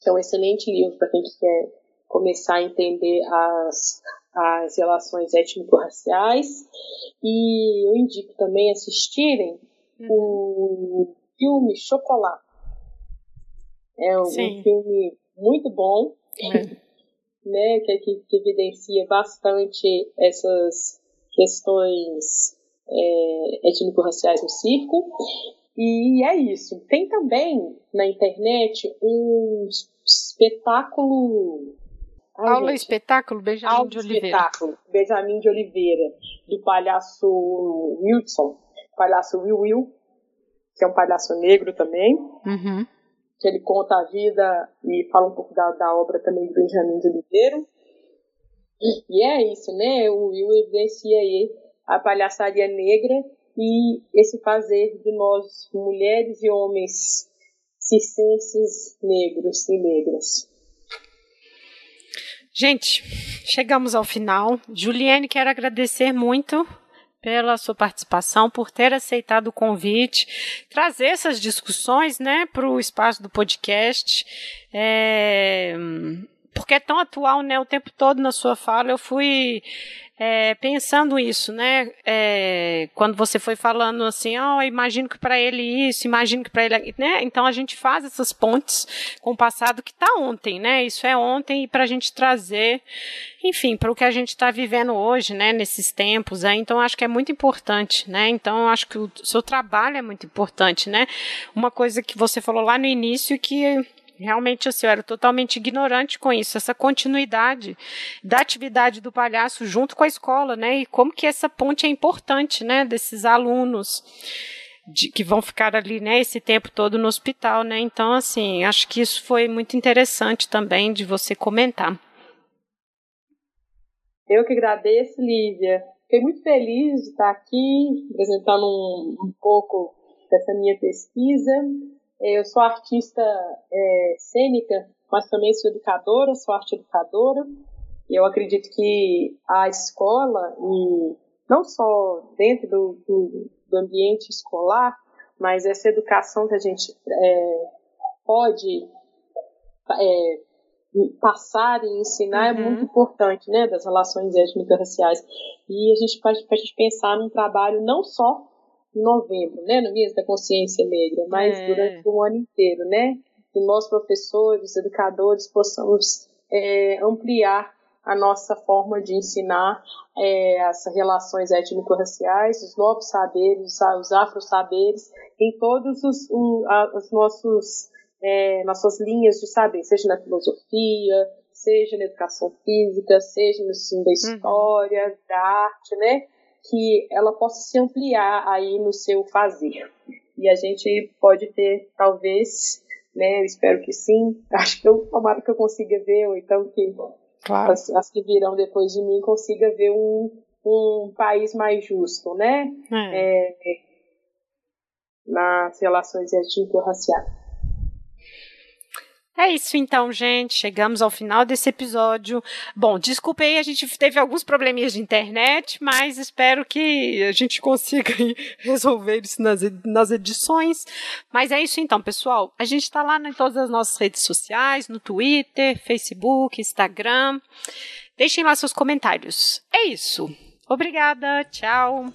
que é um excelente livro para quem quer começar a entender as, as relações étnico-raciais. E eu indico também assistirem o filme Chocolate. É um, um filme muito bom. É né, que, que, que evidencia bastante essas questões é, étnico-raciais no circo. E é isso. Tem também na internet um espetáculo. Ai, Aula gente. espetáculo Benjamin Aula de Oliveira. espetáculo Benjamin de Oliveira, do palhaço Wilson, palhaço Will Will, que é um palhaço negro também. Uhum. que ele conta a vida e fala um pouco da, da obra também do Benjamin de Oliveira. E é isso, né? O Will evidencia aí a palhaçaria negra e esse fazer de nós, mulheres e homens circenses negros e negras. Gente, chegamos ao final. Juliane, quero agradecer muito pela sua participação, por ter aceitado o convite, trazer essas discussões né, para o espaço do podcast. É, porque é tão atual, né? O tempo todo na sua fala eu fui é, pensando isso, né? É, quando você foi falando assim, oh, imagino que para ele isso, imagino que para ele, né? Então a gente faz essas pontes com o passado que está ontem, né? Isso é ontem e para a gente trazer, enfim, para o que a gente está vivendo hoje, né? Nesses tempos, aí. Então acho que é muito importante, né? Então acho que o seu trabalho é muito importante, né? Uma coisa que você falou lá no início que Realmente, assim, eu era totalmente ignorante com isso, essa continuidade da atividade do palhaço junto com a escola, né? E como que essa ponte é importante, né? Desses alunos de, que vão ficar ali, né? Esse tempo todo no hospital, né? Então, assim, acho que isso foi muito interessante também de você comentar. Eu que agradeço, Lívia. Fiquei muito feliz de estar aqui apresentando um, um pouco dessa minha pesquisa eu sou artista é, cênica, mas também sou educadora, sou arte educadora. E eu acredito que a escola, e não só dentro do, do, do ambiente escolar, mas essa educação que a gente é, pode é, passar e ensinar é uhum. é muito importante, né, das relações étnico-raciais. E a gente pode, gente pensar num trabalho não só em novembro, né, no mês da consciência negra, mas é. durante o ano inteiro, né, que nós professores, educadores possamos é, ampliar a nossa forma de ensinar é, as relações étnico-raciais, os novos saberes, os afro-saberes, em todos os, um, os nossos é, nossas linhas de saber, seja na filosofia, seja na educação física, seja no ensino da uhum. história, uhum. da arte, né? Que ela possa se ampliar aí no seu fazer. E a gente pode ter, talvez, né, eu espero que sim, (laughs) acho que eu, tomara que eu consiga ver, ou então que claro. as, as, que virão depois de mim consiga ver um, um país mais justo, né, é. É, nas relações étnico-raciais. É isso então, gente. Chegamos ao final desse episódio. Bom, desculpei, a gente teve alguns probleminhas de internet, mas espero que a gente consiga (laughs) resolver isso nas, nas edições. Mas é isso então, pessoal. A gente está lá em todas as nossas redes sociais, no Twitter, Facebook, Instagram. Deixem lá seus comentários. É isso. Obrigada. Tchau.